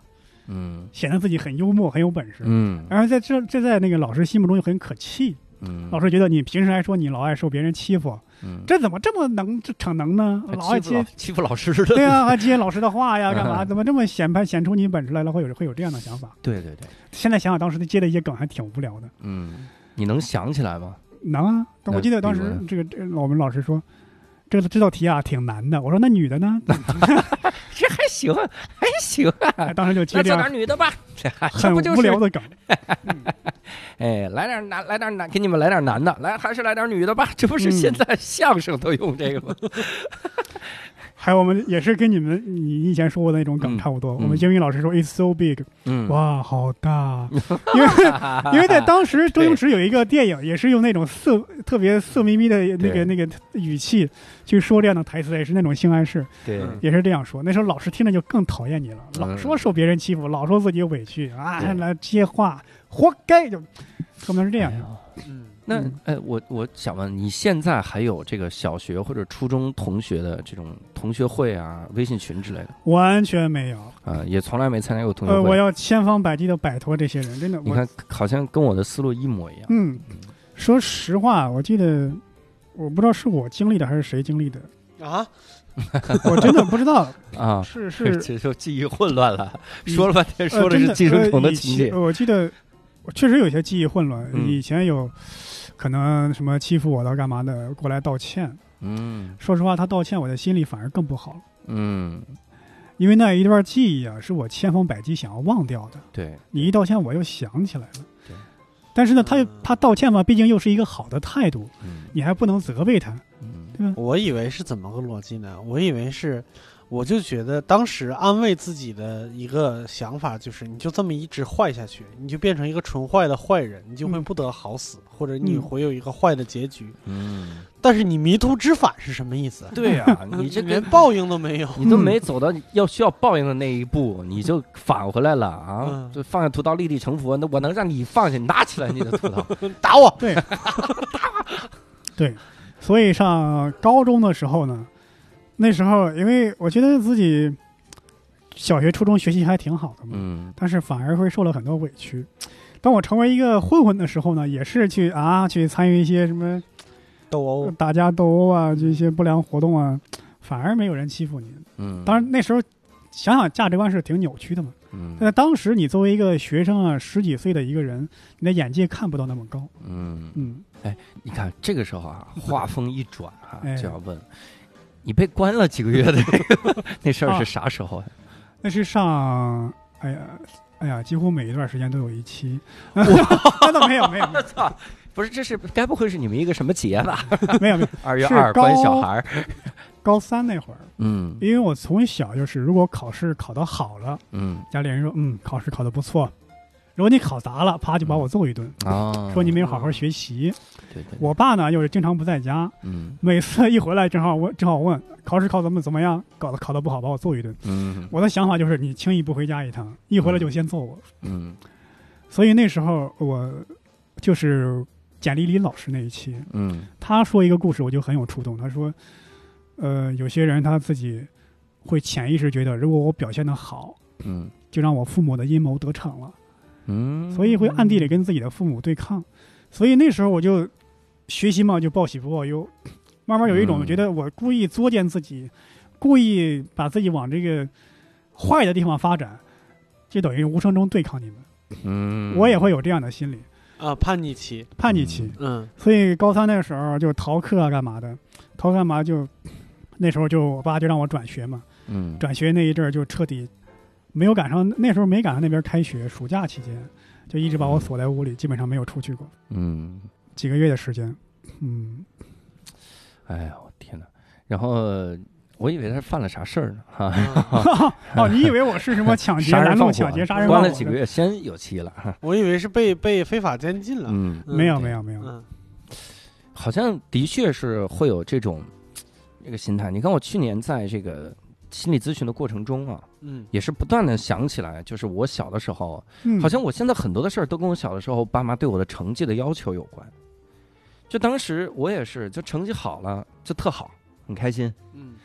嗯显得自己很幽默，很有本事。嗯然后在这这在那个老师心目中又很可气，嗯，老师觉得你平时还说你老爱受别人欺负，嗯，这怎么这么能这逞能呢？老爱接欺负老师的，对啊，还接老师的话呀，干嘛？嗯怎么这么显摆显出你本事来了？会有会有这样的想法。对对对，现在想想当时接的一些梗还挺无聊的。嗯，你能想起来吗？能啊，但我记得当时这个这个我们老师说，这个这道题啊挺难的。我说那女的呢？这还行，还行当时就接那做这样点女的吧，这还这很不就是无聊的梗。哎，来点男，来点男，给你们来点男的，来还是来点女的吧，这不是嗯现在相声都用这个吗？还有我们也是跟你们你以前说过的那种梗嗯。差不多。嗯。我们英语老师说 "It's so big"，嗯，哇，好大！因为因为在当时周星驰有一个电影，也是用那种色特别色眯眯的那个那个语气去说这样的台词，也是那种性暗示，对，嗯也是这样说。那时候老师听着就更讨厌你了，嗯。老说受别人欺负，老说自己委屈啊，对。来接话，活该，就可能是这样哎。嗯那嗯哎，我我想问，你现在还有这个小学或者初中同学的这种同学会啊、微信群之类的完全没有。啊？也从来没参加过同学呃，我。要千方百计的摆脱这些人，真的。我你看，好像跟我的思路一模一样。嗯，说实话，我记得，我不知道是我经历的还是谁经历的，啊，我真的不知道。啊，是 是，这就记忆混乱了，嗯说了半天呃说的是寄生虫的情节。我记得我确实有些记忆混乱。嗯以前有，可能什么欺负我的干嘛的过来道歉。嗯说实话，他道歉，我的心里反而更不好了，嗯，因为那一段记忆啊，是我千方百计想要忘掉的。对，你一道歉，我又想起来了对。但是呢，他嗯他道歉嘛，毕竟又是一个好的态度，嗯你还不能责备他，嗯对吧？我以为是怎么个逻辑呢？我以为是，我就觉得当时安慰自己的一个想法就是，你就这么一直坏下去，你就变成一个纯坏的坏人，你就会嗯不得好死，或者你嗯会有一个坏的结局。嗯，但是你迷途知返是什么意思？对呀，你这连报应都没有。你都没走到要需要报应的那一步，你就返回来了啊！嗯就放下屠刀立地成佛，那我能让你放下？你拿起来你的屠刀，打我！对，对，所以上高中的时候呢，那时候因为我觉得自己小学、初中学习还挺好的嘛，嗯但是反而会受了很多委屈。当我成为一个混混的时候呢，也是去啊去参与一些什么斗殴，打架斗殴啊，这些不良活动啊，反而没有人欺负你。嗯，当然那时候想想价值观是挺扭曲的嘛。嗯那当时你作为一个学生啊，十几岁的一个人，你的眼界看不到那么高。嗯，嗯，哎你看这个时候啊，话锋一转啊，哎就要问你被关了几个月的这个那事儿是啥时候呀？那是上，哎呀，哎呀，几乎每一段时间都有一期。那倒没有，没有，不是，这是该不会是你们一个什么节吧？没有，没有。二月二关小孩儿，高三那会儿，嗯因为我从小就是，如果考试考得好了，嗯家里人说，嗯，考试考得不错。如果你考砸了，啪就把我揍一顿，啊，说你没有好好学习。对对，我爸呢又是经常不在家，嗯每次一回来正好问，正好问考试考怎么怎么样，搞得考得不好，把我揍一顿。嗯我的想法就是，你轻易不回家一趟，一回来就先揍我。嗯所以那时候我就是简历里老师那一期，嗯他说一个故事，我就很有触动。他说，呃，有些人他自己会潜意识觉得，如果我表现得好，嗯就让我父母的阴谋得逞了，嗯，所以会暗地里跟自己的父母对抗。所以那时候我就学习嘛，就报喜不报忧，慢慢有一种嗯。觉得我故意作践自己，故意把自己往这个坏的地方发展，就等于无声中对抗你们。嗯，我也会有这样的心理，啊，叛逆期，叛逆期。嗯。所以高三那个时候就逃课啊，干嘛的？逃干嘛就那时候就我爸就让我转学嘛，嗯。转学那一阵儿就彻底没有赶上，那时候没赶上那边开学，暑假期间就一直把我锁在屋里，基本上没有出去过，嗯，几个月的时间。嗯，哎呀，我天哪！然后我以为他犯了啥事儿呢，哈，啊 哦，你以为我是什么抢劫、拦路抢劫、杀人关？了几个月，先有期了，哈我以为是被被非法监禁了。嗯，嗯没有，没有，没有。嗯好像的确是会有这种这个心态。你看，我去年在这个心理咨询的过程中啊，嗯也是不断的想起来，就是我小的时候，嗯，好像我现在很多的事儿都跟我小的时候爸妈对我的成绩的要求有关。就当时我也是，就成绩好了就特好，很开心。嗯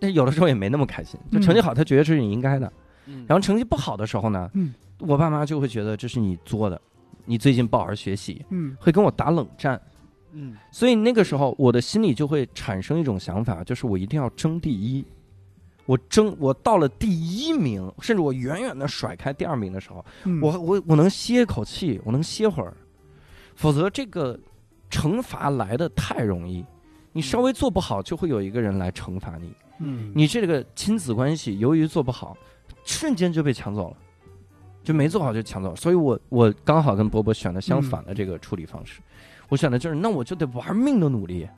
但有的时候也没那么开心，就成绩好，他觉得这是你应该的。嗯，然后成绩不好的时候呢，嗯我爸妈就会觉得这是你作的，你最近不好好学习，嗯会跟我打冷战。嗯所以那个时候，我的心里就会产生一种想法，就是我一定要争第一。我争，我到了第一名，甚至我远远的甩开第二名的时候，嗯，我我我能歇一口气，我能歇会儿，否则这个惩罚来的太容易。你稍微做不好，就会有一个人来惩罚你。嗯你这个亲子关系由于做不好，瞬间就被抢走了，就没做好就抢走了。所以我我刚好跟波波选的相反的这个处理方式，我选的就是那我就得玩命的努力，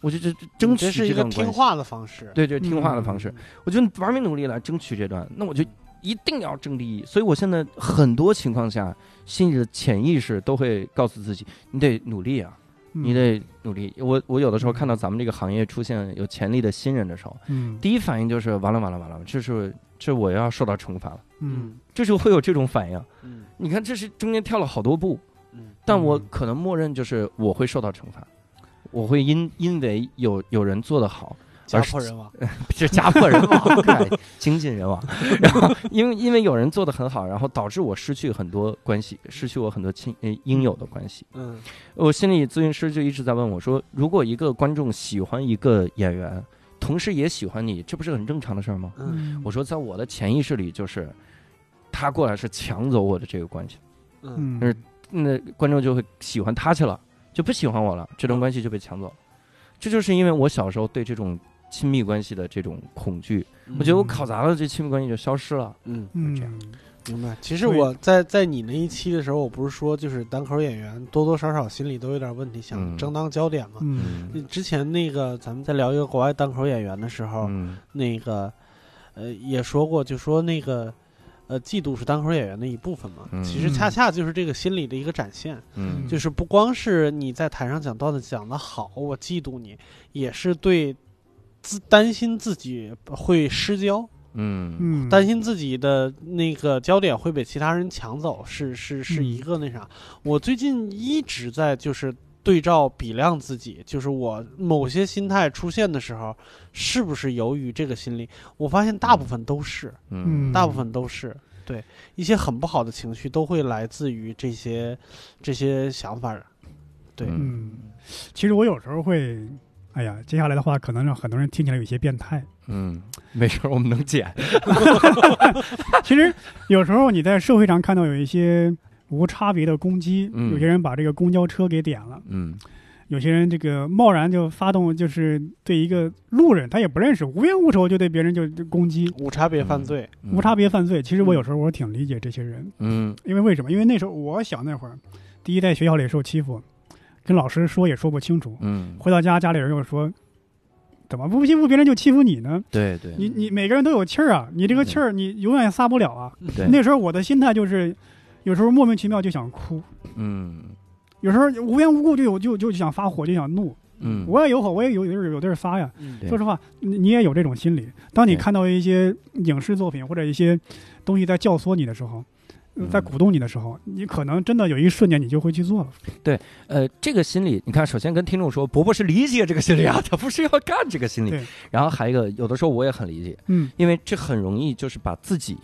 我就就就争取这是一个。听话的方式。对对，听话的方式，我就玩命努力来争取这段，那我就一定要争第一。所以我现在很多情况下，心里的潜意识都会告诉自己，你得努力啊，嗯。你得努力。我我有的时候看到咱们这个行业出现有潜力的新人的时候，嗯。第一反应就是完了完了完了，这是这我要受到惩罚了，嗯。这时候会有这种反应。嗯。你看，这是中间跳了好多步，嗯。但我可能默认就是我会受到惩罚，我会因因为有有人做得好，家破人亡。是家破人亡，哎精尽人亡。然后因为因为有人做得很好，然后导致我失去很多关系，失去我很多亲呃应有的关系。嗯我心理咨询师就一直在问我说，如果一个观众喜欢一个演员，同时也喜欢你，这不是很正常的事儿吗？嗯我说，在我的潜意识里，就是他过来是抢走我的这个关系，嗯嗯那观众就会喜欢他去了，就不喜欢我了，这段关系就被抢走。这就是因为我小时候对这种亲密关系的这种恐惧，我觉得我考砸了，这亲密关系就消失了。嗯，嗯这样明白。其实我在在你那一期的时候，我不是说就是单口演员多多少少心里都有点问题，想嗯争当焦点嘛。之前那个咱们在聊一个国外单口演员的时候，嗯那个呃也说过，就说那个呃嫉妒是单口演员的一部分嘛。嗯其实恰恰就是这个心理的一个展现，嗯，就是不光是你在台上讲段子讲的好，我嫉妒你，也是对自担心自己会失焦。嗯嗯，担心自己的那个焦点会被其他人抢走，是是是嗯一个那啥。我最近一直在就是对照比量自己，就是我某些心态出现的时候，是不是由于这个心理？我发现大部分都是，嗯大部分都是。对一些很不好的情绪，都会来自于这些这些想法。对嗯，其实我有时候会，哎呀，接下来的话可能让很多人听起来有些变态。嗯，没事儿，我们能剪。其实有时候你在社会上看到有一些无差别的攻击，嗯有些人把这个公交车给点了，嗯有些人这个贸然就发动，就是对一个路人他也不认识，无冤无仇就对别人就就攻击，无差别犯罪，嗯无差别犯罪。其实我有时候我挺理解这些人，嗯因为为什么？因为那时候我小那会儿，第一在学校里受欺负，跟老师说也说不清楚，嗯，回到家家里人又说。怎么不欺负别人就欺负你呢？对对，你你每个人都有气儿啊，你这个气儿你永远撒不了啊。对 那时候我的心态就是，有时候莫名其妙就想哭，嗯有时候无缘无故就有就就想发火，就想怒。嗯，我也有火，我也有有地儿有地儿发呀。嗯说实话，你你也有这种心理。当你看到一些影视作品或者一些东西在教唆你的时候，在鼓动你的时候，你可能真的有一瞬间你就会去做了。对呃，这个心理，你看，首先跟听众说，伯伯是理解这个心理啊，他不是要干这个心理。然后还有一个，有的时候我也很理解，嗯，因为这很容易就是把自己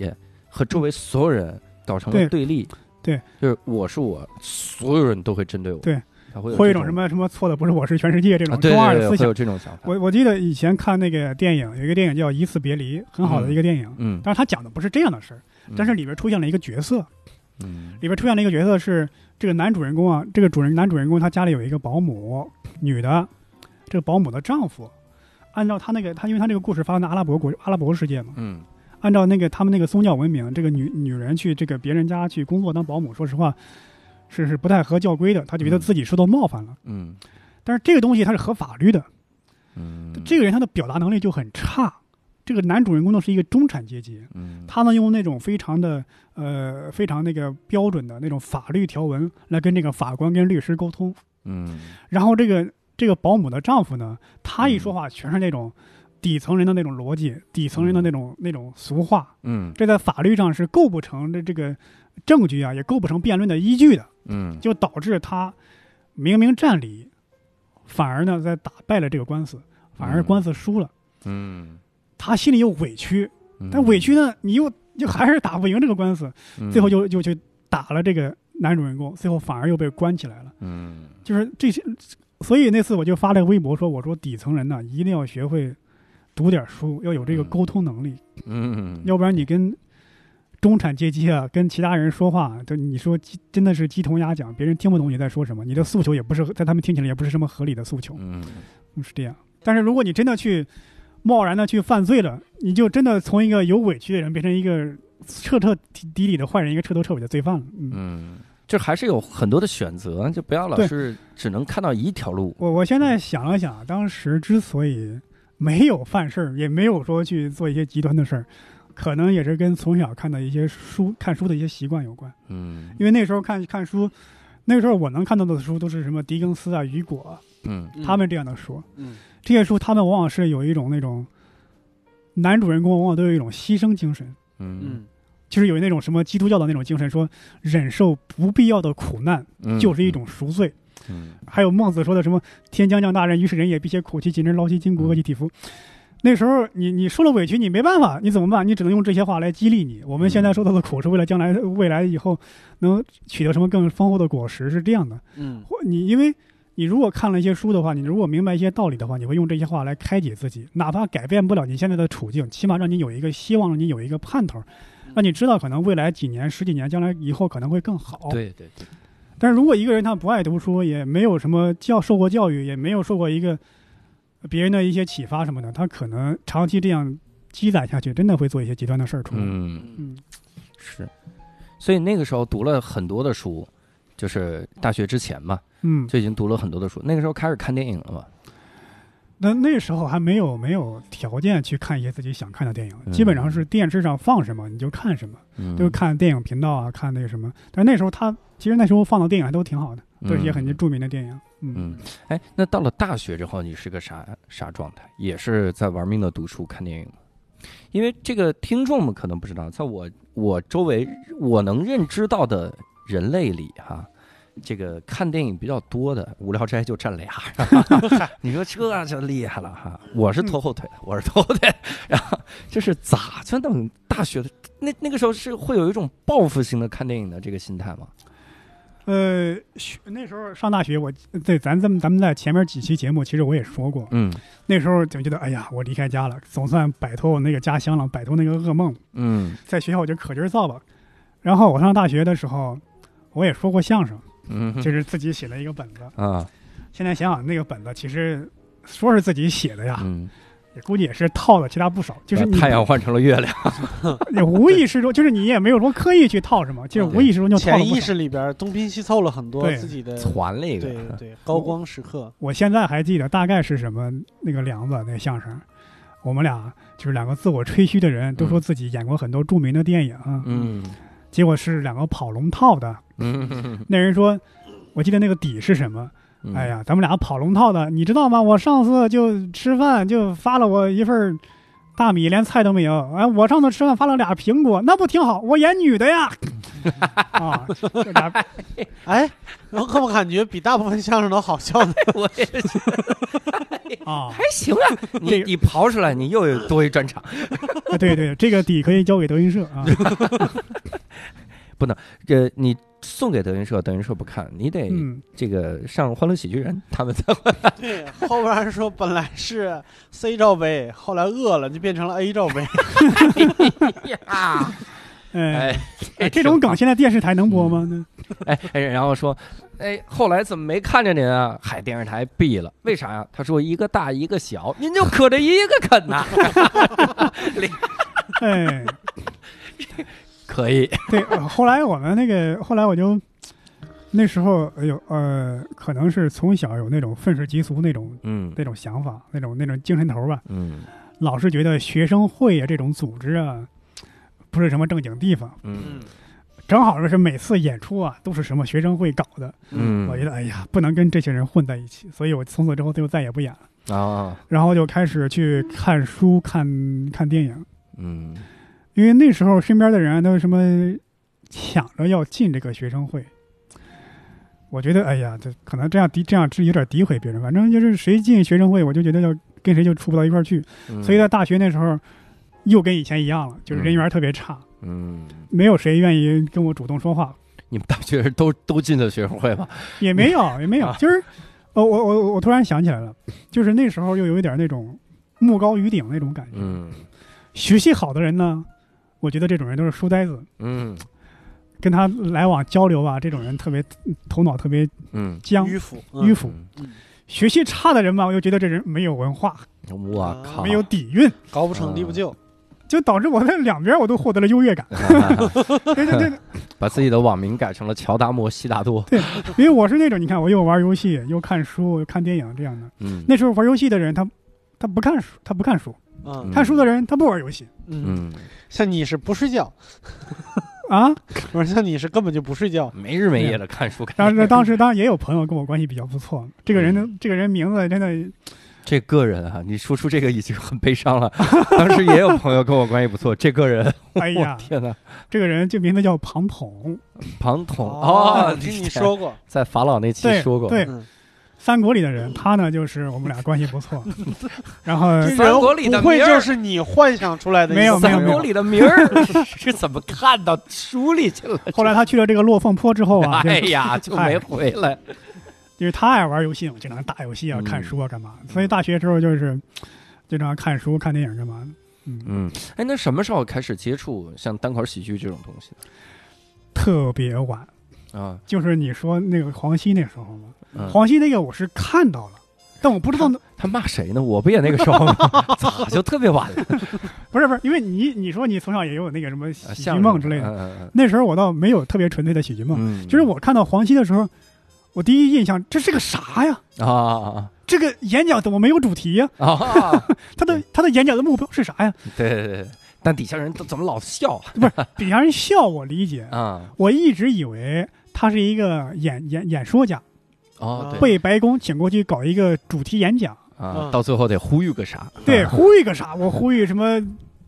和周围所有人搞成了对对立。对，就是我是我，所有人都会针对我。对，他会有一种什么什么错的不是我是全世界这啊？种对对对，中二的思想会有。这种想法。我我记得以前看那个电影，有一个电影叫《一次别离》，很好的一个电影。嗯，但是他讲的不是这样的事儿，但是里边出现了一个角色，嗯里边出现了一个角色是这个男主人公啊，这个主人男主人公他家里有一个保姆，女的，这个保姆的丈夫，按照他那个他因为他这个故事发生在阿拉伯国阿拉伯世界嘛，嗯按照那个他们那个宗教文明，这个女女人去这个别人家去工作当保姆，说实话是是不太合教规的，他就觉得嗯。自己受到冒犯了。嗯。但是这个东西它是合法律的，嗯，这个人他的表达能力就很差。这个男主人公呢是一个中产阶级，嗯。他呢用那种非常的呃非常那个标准的那种法律条文来跟这个法官跟律师沟通，嗯。然后这个这个保姆的丈夫呢，他一说话全是那种底层人的那种逻辑，底层人的那种那种俗话，嗯。这在法律上是构不成的这个证据啊，也构不成辩论的依据的，嗯。就导致他明明占理，反而呢在打败了这个官司，反而官司输了，嗯，他心里又委屈，嗯。但委屈呢，你又就还是打不赢这个官司，嗯。最后就就去打了这个男主人公，最后反而又被关起来了。嗯。就是这些，所以那次我就发了个微博说，我说底层人呢一定要学会读点书，要有这个嗯。沟通能力，嗯，要不然你跟中产阶级啊，跟其他人说话，就你说鸡真的是鸡同鸭讲，别人听不懂你在说什么，你的诉求也不是在他们听起来也不是什么合理的诉求，嗯。嗯是这样。但是如果你真的去贸然的去犯罪了，你就真的从一个有委屈的人变成一个彻彻底底的坏人，一个彻头彻尾的罪犯了。嗯，嗯，就还是有很多的选择，就不要老是只能看到一条路。我我现在想了想，当时之所以没有犯事儿，也没有说去做一些极端的事儿，可能也是跟从小看的一些书、看书的一些习惯有关。嗯因为那时候看看书，那时候我能看到的书都是什么狄更斯啊、雨果啊嗯他们这样的书。嗯这些书他们往往是有一种那种男主人公往往都有一种牺牲精神，嗯嗯就是有那种什么基督教的那种精神，说忍受不必要的苦难嗯，就是一种赎罪。嗯还有孟子说的什么“天将降大任于是人也，必先苦其心志，劳其筋骨，饿其体肤”。那时候你你受了委屈，你没办法，你怎么办？你只能用这些话来激励你。我们现在受到的苦是为了将来未来以后能取得什么更丰厚的果实，是这样的。嗯或你因为你如果看了一些书的话，你如果明白一些道理的话，你会用这些话来开解自己，哪怕改变不了你现在的处境，起码让你有一个希望，让你有一个盼头，让你知道可能未来几年、十几年，将来以后可能会更好。，对对对，但是如果一个人他不爱读书，也没有什么教受过教育，也没有受过一个别人的一些启发什么的，他可能长期这样积攒下去，真的会做一些极端的事儿出来。嗯，嗯，是。所以那个时候读了很多的书，就是大学之前嘛，嗯，就已经读了很多的书。那个时候开始看电影了嘛？那那时候还没有没有条件去看一些自己想看的电影，嗯基本上是电视上放什么你就看什么，嗯，就看电影频道啊，看那个什么。但是那时候他其实那时候放的电影还都挺好的，都是一些很著名的电影。嗯，嗯，哎，那到了大学之后，你是个啥啥状态？也是在玩命的读书看电影吗？因为这个听众们可能不知道，在我我周围我能认知到的人类里哈、这个看电影比较多的，《无聊斋》就占俩。你说这就厉害了哈！我是拖后腿的，我是拖后腿。然后就是咋就等大学的那那个时候是会有一种报复性的看电影的这个心态吗？呃，学那时候上大学，我对咱咱们咱们在前面几期节目，其实我也说过，嗯那时候就觉得，哎呀，我离开家了，总算摆脱我那个家乡了，摆脱那个噩梦，嗯在学校我就可劲儿造吧。然后我上大学的时候，我也说过相声，嗯，就是自己写了一个本子。啊现在想想，那个本子其实说是自己写的呀，嗯，也估计也是套了其他不少。就是太阳换成了月亮。你无意识中，就是你也没有说刻意去套什么，就是无意识中就套了不少。潜意识里边东拼西凑了很多对自己的 传了一个，对对高光时刻。我现在还记得大概是什么那个梁子那相声，我们俩就是两个自我吹嘘的人，都说自己演过很多著名的电影，嗯结果是两个跑龙套的。嗯，那人说，我记得那个底是什么？嗯哎，呀，咱们俩跑龙套的，你知道吗？我上次就吃饭就发了我一份大米，连菜都没有。哎，我上次吃饭发了俩苹果，那不挺好？我演女的呀。啊，这俩哎，我怎么感觉比大部分相声都好笑呢？我也是啊，还行啊，你你刨出来，你又有多一专场。啊对对，这个底可以交给德云社啊。不能这你送给德云社，德云社不看，你得嗯，这个上《欢乐喜剧人》，他们才会 对，后边还说本来是 C 罩杯，后来饿了就变成了 A 罩杯。呀，哎，哎哎这种梗现在电视台能播吗？那哎哎，然后说，哎，后来怎么没看着您啊？海电视台闭了，为啥呀？他说一个大一个小，您就可着一个啃呐。哎，可以，对，呃后来我们那个，后来我就那时候哎呦呃，可能是从小有那种愤世嫉俗那种嗯。那种想法，那种那种精神头吧，嗯。老是觉得学生会啊这种组织啊，不是什么正经地方。嗯。正好就是每次演出啊，都是什么学生会搞的，嗯，我觉得哎呀，不能跟这些人混在一起，所以我从此之后就再也不演了，啊，然后就开始去看书、看看电影，嗯因为那时候身边的人都什么抢着要进这个学生会，我觉得哎呀，这可能这样诋这样是有点诋毁别人，反正就是谁进学生会，我就觉得要跟谁就处不到一块儿去，嗯，所以在大学那时候又跟以前一样了，就是人缘特别差，嗯，没有谁愿意跟我主动说话，你们大学都都进的学生会吗？也没有 也没有啊，就是，哦，我我我突然想起来了，就是那时候又有一点那种目高于顶那种感觉，嗯。学习好的人呢，我觉得这种人都是书呆子。嗯跟他来往交流吧，这种人特别头脑特别嗯，僵迂腐，迂腐。嗯学习差的人吧，我又觉得这人没有文化，我靠，没有底蕴，高不成低不就。就导致我在两边我都获得了优越感。对对对，把自己的网名改成了乔达摩悉达多。对因为我是那种你看，我又玩游戏，又看书，又看电影这样的。嗯那时候玩游戏的人，他他不看书，他不看书；嗯。看书的人，他不玩游戏。嗯，嗯，像你是不睡觉，啊。我说像你是根本就不睡觉。没日没夜的看书看当。时当时当然也有朋友跟我关系比较不错，这个人的这个人名字真的这个人啊，你说出这个已经很悲伤了。当时也有朋友跟我关系不错，这个人，我哎呀，天哪，这个人这名字叫庞统，庞统哦，哦，听你说过。在法老那期对说过，对。嗯三国里的人，他呢就是我们俩关系不错，然后三国里的人不会名儿就是你幻想出来的没有没有三国里的名儿是怎么看到书里去了？后来他去了这个落凤坡之后啊，哎呀，就没回来。因为他爱玩游戏嘛，经常打游戏啊、嗯看书啊、干嘛，所以大学时候就是经常看书、看电影干嘛。嗯，嗯，哎，那什么时候开始接触像单口喜剧这种东西的？特别晚，啊，就是你说那个黄西那时候嘛，嗯黄西那个我是看到了，但我不知道那他骂谁呢？我不也那个时候吗？咋就特别晚了？不是不是，因为你你说你从小也有那个什么喜剧梦之类的，那时候我倒没有特别纯粹的喜剧梦，嗯，就是我看到黄西的时候，我第一印象这是个啥呀？啊啊这个演讲怎么没有主题呀？啊啊！他的他的演讲的目标是啥呀？对对对，但底下人都怎么老笑底下人笑我理解，啊？我一直以为他是一个演演演说家，哦，对被白宫请过去搞一个主题演讲，啊，到最后得呼吁个啥？对，啊呼吁个啥？我呼吁什么？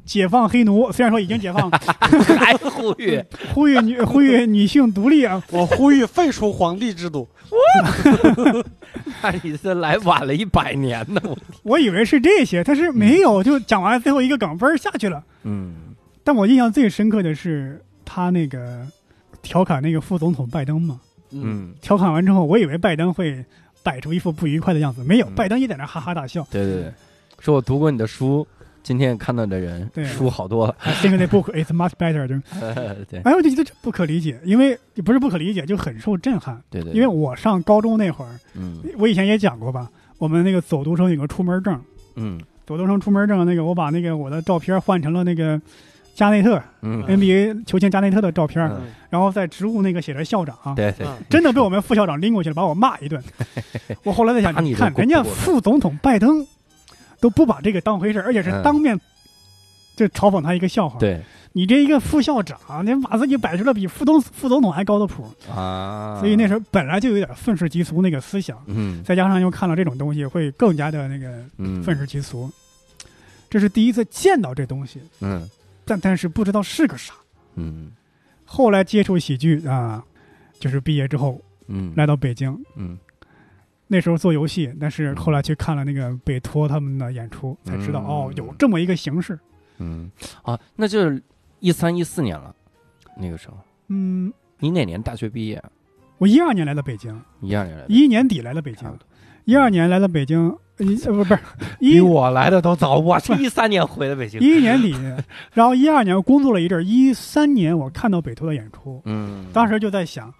解放黑奴，虽然说已经解放，还呼吁，呼吁女呼吁女性独立啊！我呼吁废除皇帝制度。那你这来晚了一百年呢？我我以为是这些，但是没有，就讲完最后一个梗分下去了。嗯但我印象最深刻的是他那个调侃那个副总统拜登嘛，嗯，调侃完之后，我以为拜登会摆出一副不愉快的样子，没有，嗯。拜登也在那哈哈大笑。对对对，说我读过你的书，今天看到的人对。书好多了。I think the book is much better 就。对。哎，我就觉得这不可理解，因为不是不可理解，就很受震撼。对对，因为我上高中那会儿，嗯。我以前也讲过吧，我们那个走读生有个出门证，嗯。走读生出门证那个，我把那个我的照片换成了那个加内特嗯，NBA 球星加内特的照片，嗯。然后在职务那个写着校长，对对，嗯。真的被我们副校长拎过去了，把我骂一顿。我后来在想，你看人家副总统拜登都不把这个当回事儿，而且是嗯。当面就嘲讽他一个笑话。对。你这一个副校长，你把自己摆出了比副总副总统还高的谱，啊，所以那时候本来就有点愤世嫉俗那个思想，嗯。再加上又看了这种东西，会更加的那个嗯。愤世嫉俗。这是第一次见到这东西，嗯但但是不知道是个啥。嗯后来接触喜剧啊，就是毕业之后嗯来到北京，嗯那时候做游戏，但是后来去看了那个北托他们的演出，才知道、嗯哦，有这么一个形式。嗯啊，那就是一三一四年了，那个时候嗯，你哪年大学毕业？我一二年来的北京，一二年来的，一一年底来的北京。一二年来的北京，一呃不不是比一我来的都早，我是一三年回的北京。一一年底，然后一二年我工作了一阵儿，一三年我看到北托的演出，嗯，当时就在想，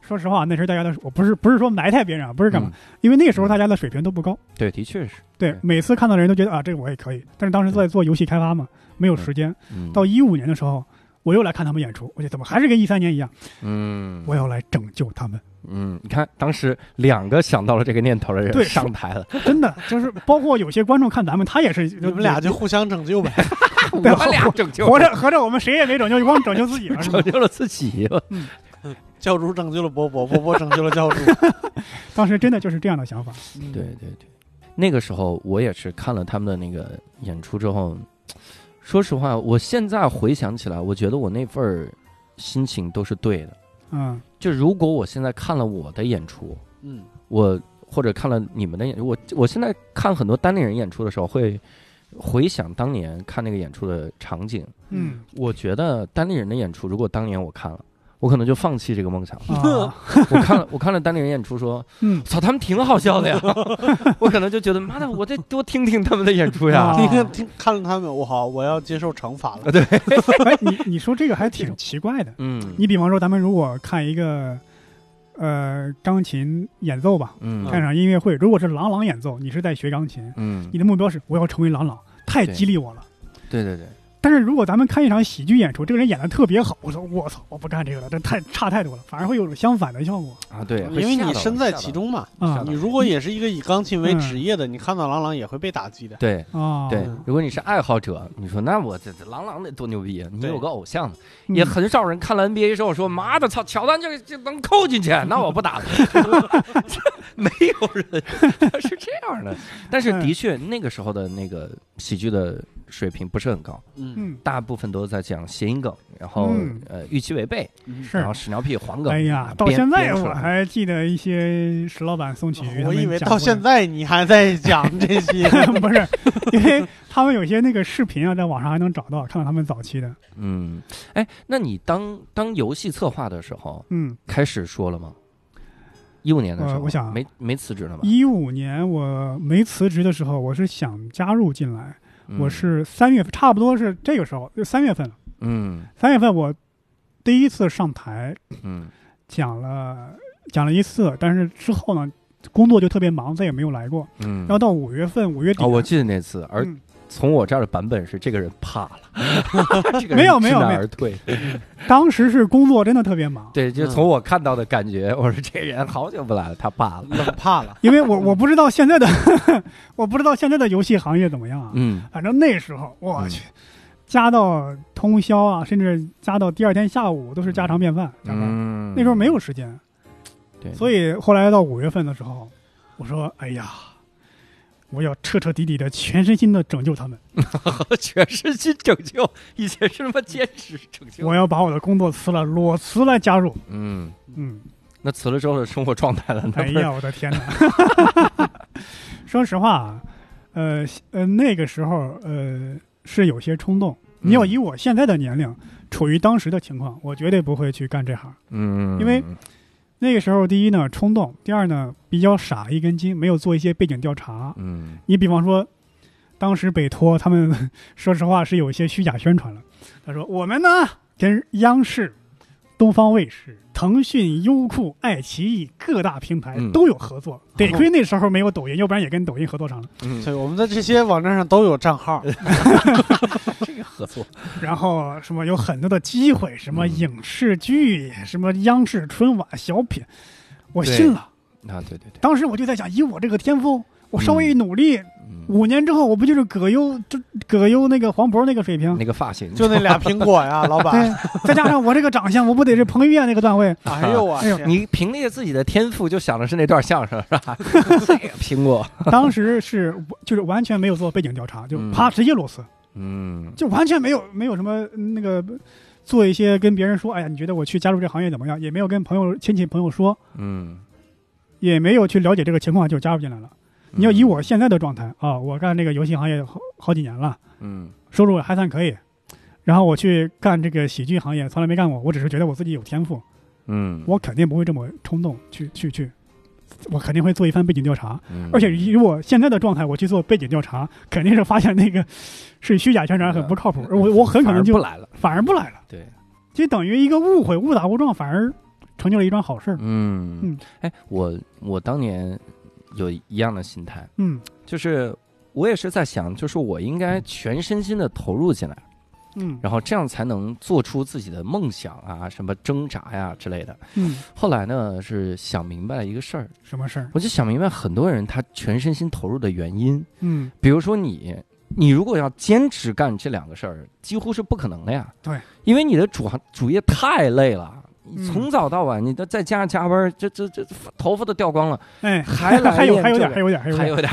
说实话，那时候大家的我不是不是说埋汰别人啊，不是干嘛，嗯因为那时候大家的水平都不高，对，的确是。对对，每次看到的人都觉得啊，这个我也可以，但是当时在做游戏开发嘛，没有时间。嗯，到一五年的时候，我又来看他们演出，我觉得怎么还是跟一三年一样，嗯，我要来拯救他们。嗯，你看当时两个想到了这个念头的人对上台了，真的就是，包括有些观众看咱们，他也是你们俩就互相拯救呗。我对俩拯救合着合着我们谁也没拯救，就光拯救自己了，拯？救了自己了。教主拯救了波波，波波拯救了教主。当时真的就是这样的想法。对对对，那个时候我也是看了他们的那个演出之后，说实话，我现在回想起来，我觉得我那份儿心情都是对的。嗯就如果我现在看了我的演出，嗯我或者看了你们的演，我我现在看很多单立人演出的时候，会回想当年看那个演出的场景。嗯我觉得单立人的演出，如果当年我看了，我可能就放弃这个梦想了。啊 我看了，我看了单立人演出，说嗯，操，他们挺好笑的呀。我可能就觉得，妈的，我得多听听他们的演出呀。啊 听听听，看了他们，我好，我要接受惩罚了。对哎，你你说这个还挺奇怪的。嗯你比方说，咱们如果看一个呃钢琴演奏吧，嗯看场音乐会，如果是郎朗演奏，你是在学钢琴，嗯你，的目标是我要成为郎朗，太激励我了。对对对，但是如果咱们看一场喜剧演出，这个人演的特别好，我说我操，我不干这个了，这太差太多了，反而会有相反的效果啊对，因为你身在其。中嘛。啊你如果也是一个以钢琴为职业的，你看到郎朗也会被打击的。对啊。对嗯，如果你是爱好者，你说那我这这郎朗得多牛逼啊！你对有个偶像也很少人看了 NBA 之后说妈的操，乔丹这个这能扣进去，那我不打了。没有人是这样的，但是的确那个时候的那个喜剧的水平不是很高，嗯嗯大部分都在讲谐音梗，然后嗯呃预期违背，嗯是然后屎尿屁黄梗。哎呀，到现在我还记得一些石老板、宋启瑜我以为到现在你还在讲这些。不是，因为他们有些那个视频啊，在网上还能找到，看到他们早期的。嗯，哎，那你当当游戏策划的时候嗯，开始说了吗？一五年的时候，呃我想没没辞职了吧？一五年我没辞职的时候，我是想加入进来，嗯我是三月份，差不多是这个时候，就三月份。了。嗯。三月份我第一次上台嗯。讲了讲了一次，但是之后呢，工作就特别忙，再也没有来过。嗯。然后到五月份，五月底哦，我记得那次，而嗯从我这儿的版本是这个人怕了，这个没有没有没有而退。当时是工作真的特别忙，对，就嗯从我看到的感觉，我说这人好久不来了，他怕了。冷怕了。因为我我不知道现在的我不知道现在的游戏行业怎么样啊。嗯反正那时候我去，加到通宵啊，甚至加到第二天下午都是家常便饭。嗯，那时候没有时间，对，所以后来到五月份的时候，我说：“哎呀，我要彻彻底底的、全身心的拯救他们，全身心拯救，以前是他妈兼职拯救。我要把我的工作辞了，裸辞来加入。嗯，”嗯，那辞了之后的生活状态了，哎呀，我的天哪！说实话啊，呃呃，那个时候呃是有些冲动。你要以我现在的年龄，处于当时的情况，我绝对不会去干这行。嗯，因为那个时候，第一呢冲动，第二呢比较傻一根筋，没有做一些背景调查。嗯你比方说，当时北托他们 说实话是有一些虚假宣传了。他说我们呢跟央视、东方卫视、腾讯、优酷、爱奇艺各大平台嗯。都有合作，得亏那时候没有抖音，要不然也跟抖音合作上了。嗯，对，我们在这些网站上都有账号。这个合作，然后什么有很多的机会，什么嗯。影视剧，什么央视春晚小品，我信了。啊，对对对，当时我就在想，以我这个天赋，我稍微一努力，嗯，五年之后我不就是葛优，就葛优那个黄渤那个水平？那个发型就那俩苹果呀，老板。对，再加上我这个长相，我不得是彭于晏那个段位？哎呦我哎呦！你凭借自己的天赋就想的是那段相声是吧？这个苹果，当时是就是完全没有做背景调查，就嗯啪直接裸辞，嗯就完全没有没有什么那个做一些跟别人说，哎呀，你觉得我去加入这行业怎么样？也没有跟朋友亲戚朋友说，嗯，也没有去了解这个情况就加入进来了。你要以我现在的状态啊，我干这个游戏行业好好几年了，嗯收入还算可以。然后我去干这个喜剧行业，从来没干过，我只是觉得我自己有天赋，嗯，我肯定不会这么冲动去去去，我肯定会做一番背景调查。嗯而且以我现在的状态，我去做背景调查，肯定是发现那个是虚假宣传，很不靠谱。而我我很可能就不来了，反而不来了，对，就等于一个误会，误打误撞，反而成就了一桩好事儿。嗯嗯，哎，我我当年有一样的心态，嗯。就是我也是在想，就是我应该全身心的投入进来，嗯。然后这样才能做出自己的梦想啊，什么挣扎呀之类的。嗯，后来呢，是想明白了一个事儿，什么事儿？我就想明白很多人他全身心投入的原因，嗯。比如说你。你如果要坚持干这两个事儿，几乎是不可能的呀。对，因为你的主行主业太累了，从早到晚，你都在家加班，这这这头发都掉光了，哎，还来还有还有点，还有点，还有点，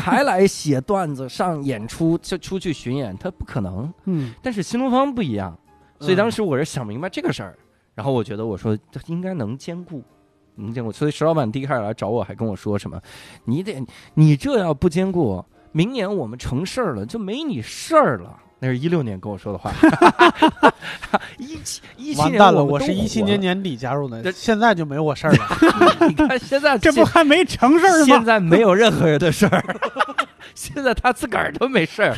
还 来写段子、上演出，就出去巡演，他不可能。嗯。但是新东方不一样，所以当时我是想明白这个事儿，然后我觉得我说这应该能兼顾，能兼顾。所以石老板第一开始来找我，还跟我说什么，你得你这要不兼顾，明年我们成事儿了就没你事儿了。那是一六年跟我说的话，一七一七年完蛋了，我我是一七，年年底加入的，现在就没我事儿了。你看现在这不还没成事儿吗现？在没有任何人的事儿，现在他自个儿都没事儿。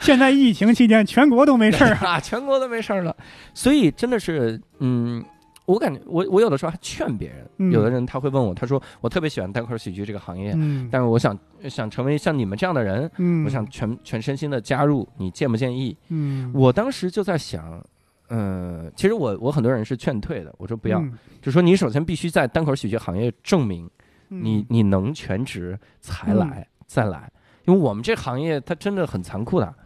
现在疫情期间，全国都没事儿。啊，全国都没事儿了，所以真的是，嗯，我感觉我我有的时候还劝别人，嗯有的人他会问我，他说我特别喜欢单口喜剧这个行业，嗯但是我想想成为像你们这样的人，嗯，我想全全身心的加入，你建不建议？嗯，我当时就在想。嗯，其实我我很多人是劝退的，我说不要，嗯就说你首先必须在单口喜剧行业证明你嗯你能全职才来、再来，因为我们这行业它真的很残酷的，嗯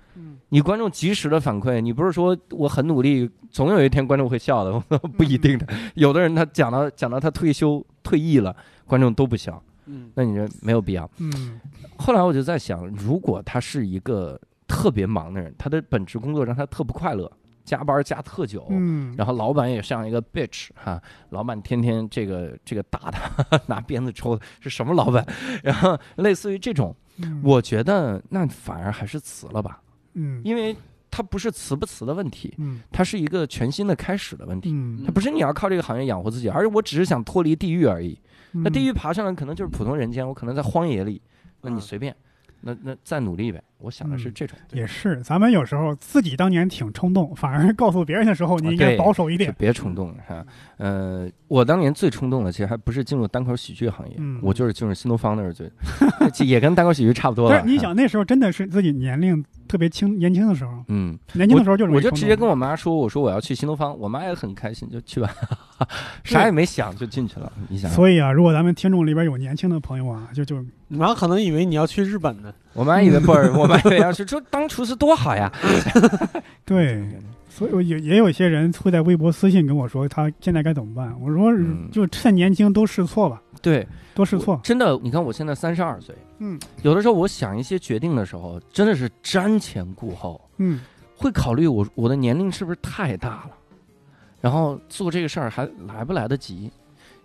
你观众及时的反馈，你不是说我很努力，总有一天观众会笑的，不一定的。有的人他讲到讲到他退休退役了，观众都不笑，嗯那你这没有必要。嗯后来我就在想，如果他是一个特别忙的人，他的本职工作让他特不快乐，加班加特久。嗯，然后老板也像一个 bitch 哈，老板天天这个这个打他，拿鞭子抽，是什么老板？然后类似于这种，嗯我觉得那反而还是辞了吧。嗯因为它不是辞不辞的问题，嗯它是一个全新的开始的问题。嗯它不是你要靠这个行业养活自己，而是我只是想脱离地狱而已。那地狱爬上来可能就是普通人间，我可能在荒野里，那你嗯随便，那那再努力呗。我想的是嗯这种，也是，咱们有时候自己当年挺冲动，反而告诉别人的时候，你应该保守一点。别冲动，是吧？呃，我当年最冲动的，其实还不是进入单口喜剧行业，嗯我就是进入新东方那是最，也跟单口喜剧差不多了。不是，你想那时候真的是自己年龄特别轻、年轻的时候，嗯，年轻的时候就容易冲动我就直接跟我妈说，我说我要去新东方，我妈也很开心，就去吧，啥也没想就进去了。你想，所以啊，如果咱们听众里边有年轻的朋友啊，就就你妈可能以为你要去日本呢。我们以为不是，我们以为要去 说当厨师多好呀。对，所以我也也有些人会在微博私信跟我说，他现在该怎么办？我说嗯就趁年轻多试错吧，对，多试错。真的，你看我现在三十二岁，嗯有的时候我想一些决定的时候，真的是瞻前顾后，嗯会考虑我我的年龄是不是太大了，然后做这个事儿还来不来得及。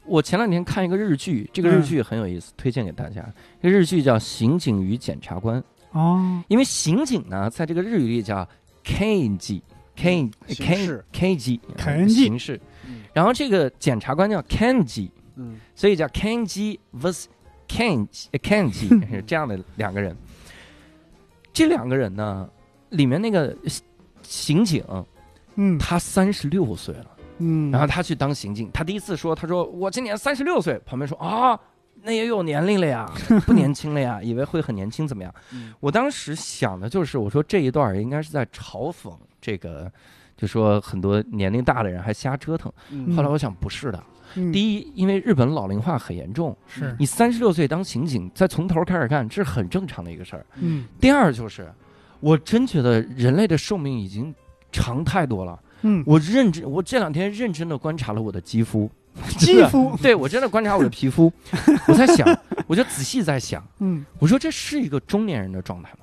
我前两天看一个日剧，这个日剧很有意思，推荐给大家。这个日剧叫《刑警与检察官》，哦，因为刑警呢，在这个日语里叫 KG K 刑 K 事 KG 凯恩基刑事。嗯，然后这个检察官叫 Kenji，嗯，所以叫 Kenji vs Ken Kenji 是这样的两个人。这两个人呢，里面那个刑警嗯。他三十六岁了，嗯，然后他去当刑警，他第一次说，他说我今年三十六岁，旁边说啊。那也有年龄了呀，不年轻了呀，以为会很年轻，怎么样？嗯我当时想的就是，我说这一段应该是在嘲讽这个，就说很多年龄大的人还瞎折腾。嗯后来我想不是的，嗯第一，因为日本老龄化很严重，是你三十六岁当刑警，再从头开始干，这是很正常的一个事儿。嗯第二就是，我真觉得人类的寿命已经长太多了。嗯，我认真，我这两天认真的观察了我的肌肤，肌肤？对我真的观察我的皮肤，我在想，我就仔细在想，嗯。我说这是一个中年人的状态吗？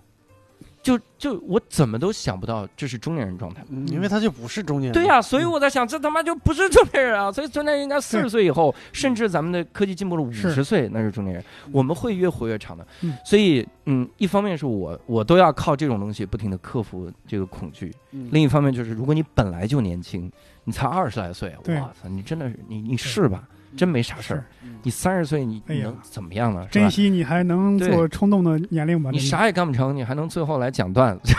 就就我怎么都想不到这是中年人状态。嗯因为他就不是中年人。对呀、所以我在想，这他妈就不是中年人啊！所以中年人应该四十岁以后，甚至咱们的科技进步了五是十岁，那是中年人。我们会越活越长的。嗯所以，嗯，一方面是我我都要靠这种东西不停的克服这个恐惧，嗯，另一方面就是如果你本来就年轻，你才二十来岁，对我操，你真的是你你是吧，真没啥事儿。嗯你三十岁你能怎么样呢？是珍？惜你还能做冲动的年龄吧？你啥也干不成，你还能最后来讲段子，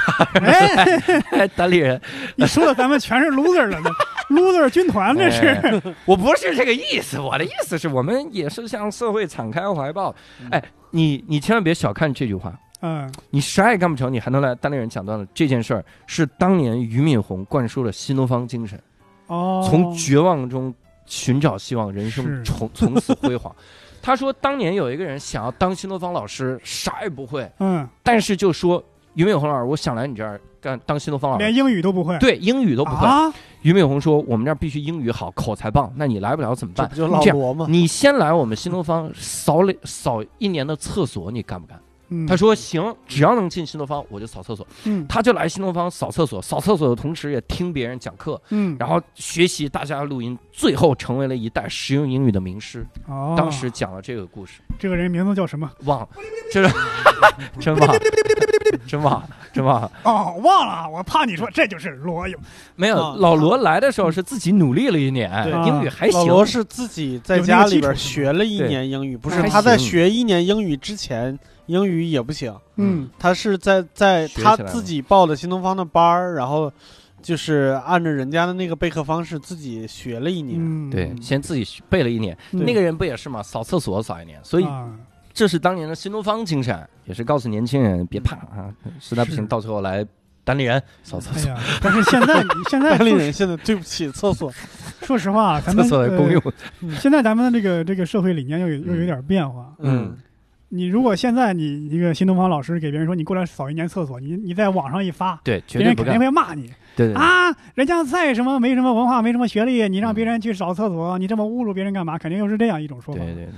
哎，单立人。你说的咱们全是 loser 了呢，loser 军团这是。哎我不是这个意思，我的意思是我们也是向社会敞开怀抱。嗯哎，你你千万别小看这句话，嗯你啥也干不成，你还能来单立人讲段子，这件事儿是当年俞敏洪灌输了新东方精神，哦，从绝望中寻找希望，人生从 从此辉煌。他说，当年有一个人想要当新东方老师，啥也不会，嗯，但是就说俞敏洪老师，我想来你这儿干当新东方老师，连英语都不会，对英语都不会。啊，俞敏洪说，我们这儿必须英语好，口才棒，那你来不了怎么办？就老这样罗吗？你先来我们新东方扫两扫一年的厕所，你干不干？嗯他说行，只要能进新东方，我就扫厕所。嗯他就来新东方扫厕所，扫厕所的同时也听别人讲课，嗯，然后学习大家的录音，最后成为了一代实用英语的名师。哦，当时讲了这个故事，这个人名字叫什么？忘了，这是 真忘了，真忘了，真忘了。哦，忘了，我怕你说这就是罗勇，没有，啊。老罗来的时候是自己努力了一年，对。英语还行。老罗是自己在家里边学了一对年英语，不是还他在行。学一年英语之前，英语也不行。嗯。他是在在他自己报的新东方的班儿，然后就是按照人家的那个备课方式自己学了一年。嗯，对，先自己学背了一年。那个人不也是吗？扫厕所扫一年，所以啊这是当年的新东方精神，也是告诉年轻人别怕啊，实在不行到最后来单立人扫厕所，哎，但是现在 现在单立人现在对不起厕所，说实话，咱厕们所公用。呃现在咱们的这个这个社会理念又有又有点变化。嗯你如果现在你一个新东方老师给别人说你过来扫一年厕所，你你在网上一发，对，绝对不干别人肯定。会骂你对对对啊！人家再什么没什么文化，没什么学历，你让嗯别人去扫厕所，你这么侮辱别人干嘛？肯定又是这样一种说法。对对对。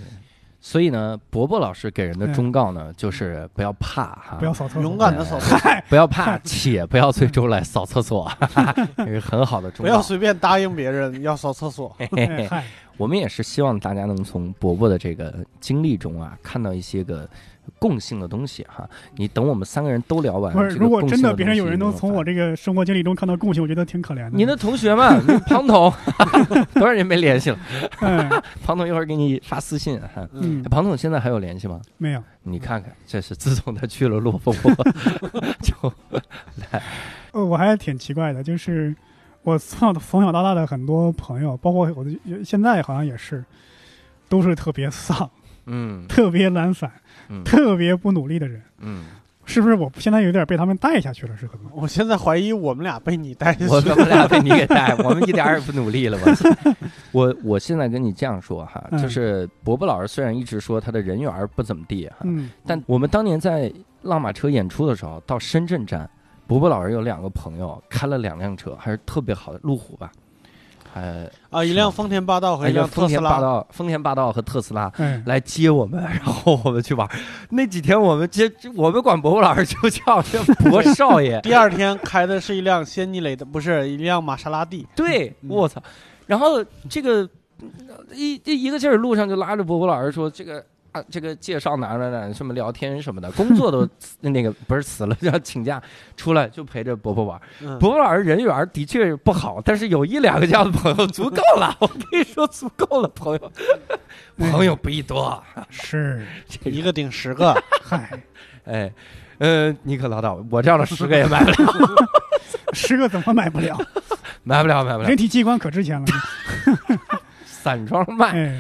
所以呢，伯伯老师给人的忠告呢，就是不要怕哈，不要扫厕所，勇敢的扫厕所，嗨，不要怕，且不要最终来扫厕所，这是很好的忠告。不要随便答应别人要扫厕所。嘿嘿嘿哎嗨，我们也是希望大家能从伯伯的这个经历中啊，看到一些个共性的东西哈。你等我们三个人都聊完，不是，如果真的别人有人能从我这个生活经历中看到共性，我觉得挺可怜的。你的同学们，庞统，多少年没联系了？嗯庞统一会儿给你发私信哈。庞统现在还有联系吗？没有。你看看，这是自从他去了洛风国，就呃，我还挺奇怪的，就是我从小从小到大的很多朋友，包括我的现在好像也是，都是特别丧、嗯特别懒散、嗯特别不努力的人。嗯，是不是我现在有点被他们带下去了？是可能。我现在怀疑我们俩被你带下去我们俩被你给带，我们一点也不努力了吧？我我现在跟你这样说哈，嗯就是伯伯老师虽然一直说他的人缘不怎么地哈，嗯但我们当年在浪马车演出的时候，到深圳站，伯伯老师有两个朋友开了两辆车，还是特别好的路虎吧，呃，啊，一辆丰田霸道和一一辆特斯丰田霸拉。道、丰田霸道和特斯拉。哎，来接我们，然后我们去玩。那几天我们接，我们管伯伯老师就叫这伯少爷。第二天开的是一辆仙尼雷的，不是一辆玛莎拉蒂。对，嗯我操！然后这个一一一个劲儿路上就拉着伯伯老师说这个。啊，这个介绍哪哪哪什么聊天什么的，工作都 那个不是辞了，要请假出来就陪着伯伯玩。嗯，伯伯老师人缘的确不好，但是有一两个这样的朋友足够了。我跟你说，足够了，朋友，朋友不宜多。是，一个顶十个。嗨，哎，呃，你可拉倒，我这样的十个也买不了，十个怎么买不了？买不了，买不了人，体器官可值钱了。散装卖。哎，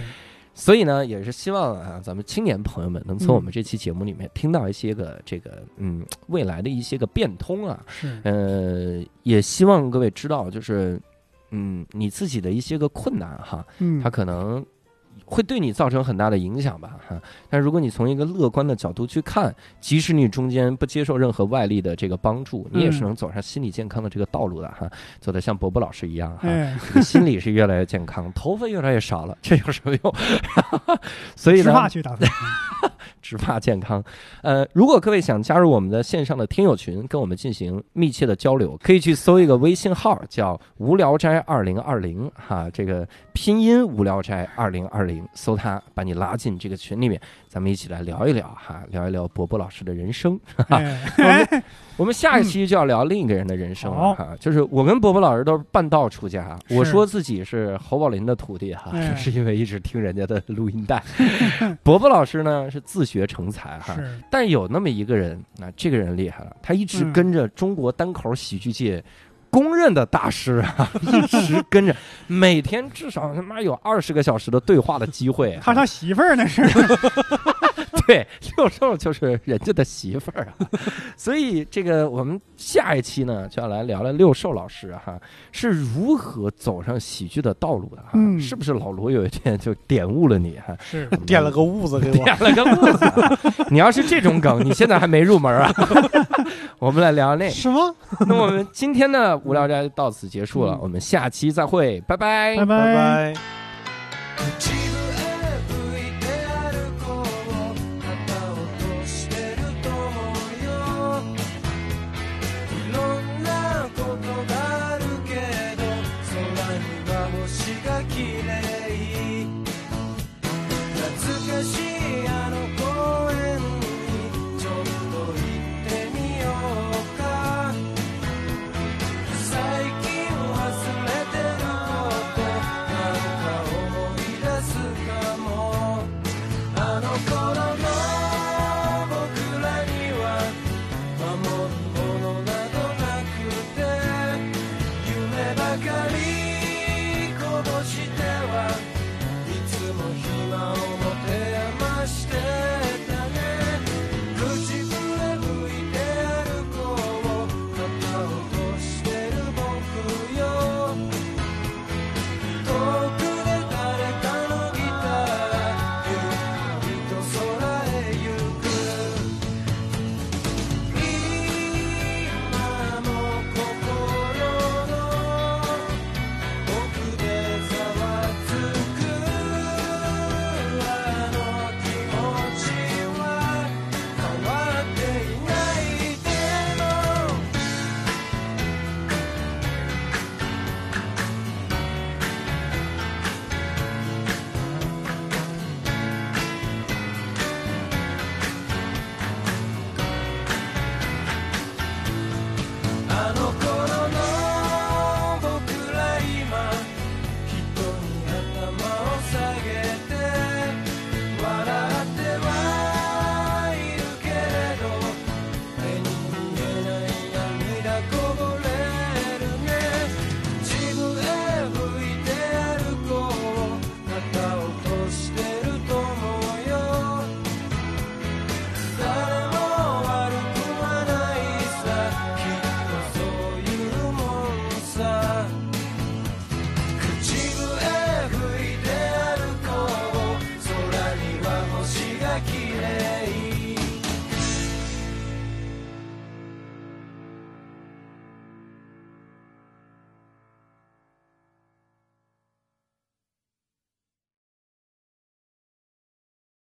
所以呢，也是希望啊，咱们青年朋友们能从嗯我们这期节目里面听到一些个这个嗯未来的一些个变通啊，是，呃，也希望各位知道，就是嗯你自己的一些个困难哈，嗯。它，可能会对你造成很大的影响吧哈。但如果你从一个乐观的角度去看，即使你中间不接受任何外力的这个帮助，你也是嗯能走上心理健康的这个道路的哈，走得像伯伯老师一样哈。心理是越来越健康，头发越来越少了，这有什么用？所以呢，算。植发健康。呃，如果各位想加入我们的线上的听友群，跟我们进行密切的交流，可以去搜一个微信号，叫“无聊斋二零二零”哈，这个拼音“无聊斋二零二零”，搜它，把你拉进这个群里面，咱们一起来聊一聊哈，聊一聊伯伯老师的人生。哎 我们下一期就要聊另一个人的人生了好哈，就是我跟伯伯老师都是半道出家，我说自己是侯宝林的徒弟哈，哎是因为一直听人家的录音带。伯伯老师呢是自学成才哈，但有那么一个人，那、这个人厉害了，他一直嗯跟着中国单口喜剧界。公认的大师啊，一直跟着，每天至少他妈有二十个小时的对话的机会、啊。他他媳妇儿那是。对，六兽就是人家的媳妇儿啊，所以这个我们下一期呢就要来聊聊六兽老师哈是如何走上喜剧的道路的哈，嗯是不是老罗有一天就点悟了你哈？是，点了个痦子给我。点了个痦子啊，你要是这种梗，你现在还没入门啊？我们来聊聊那。什么？那我们今天的无聊斋到此结束了，嗯我们下期再会，拜拜拜拜拜。自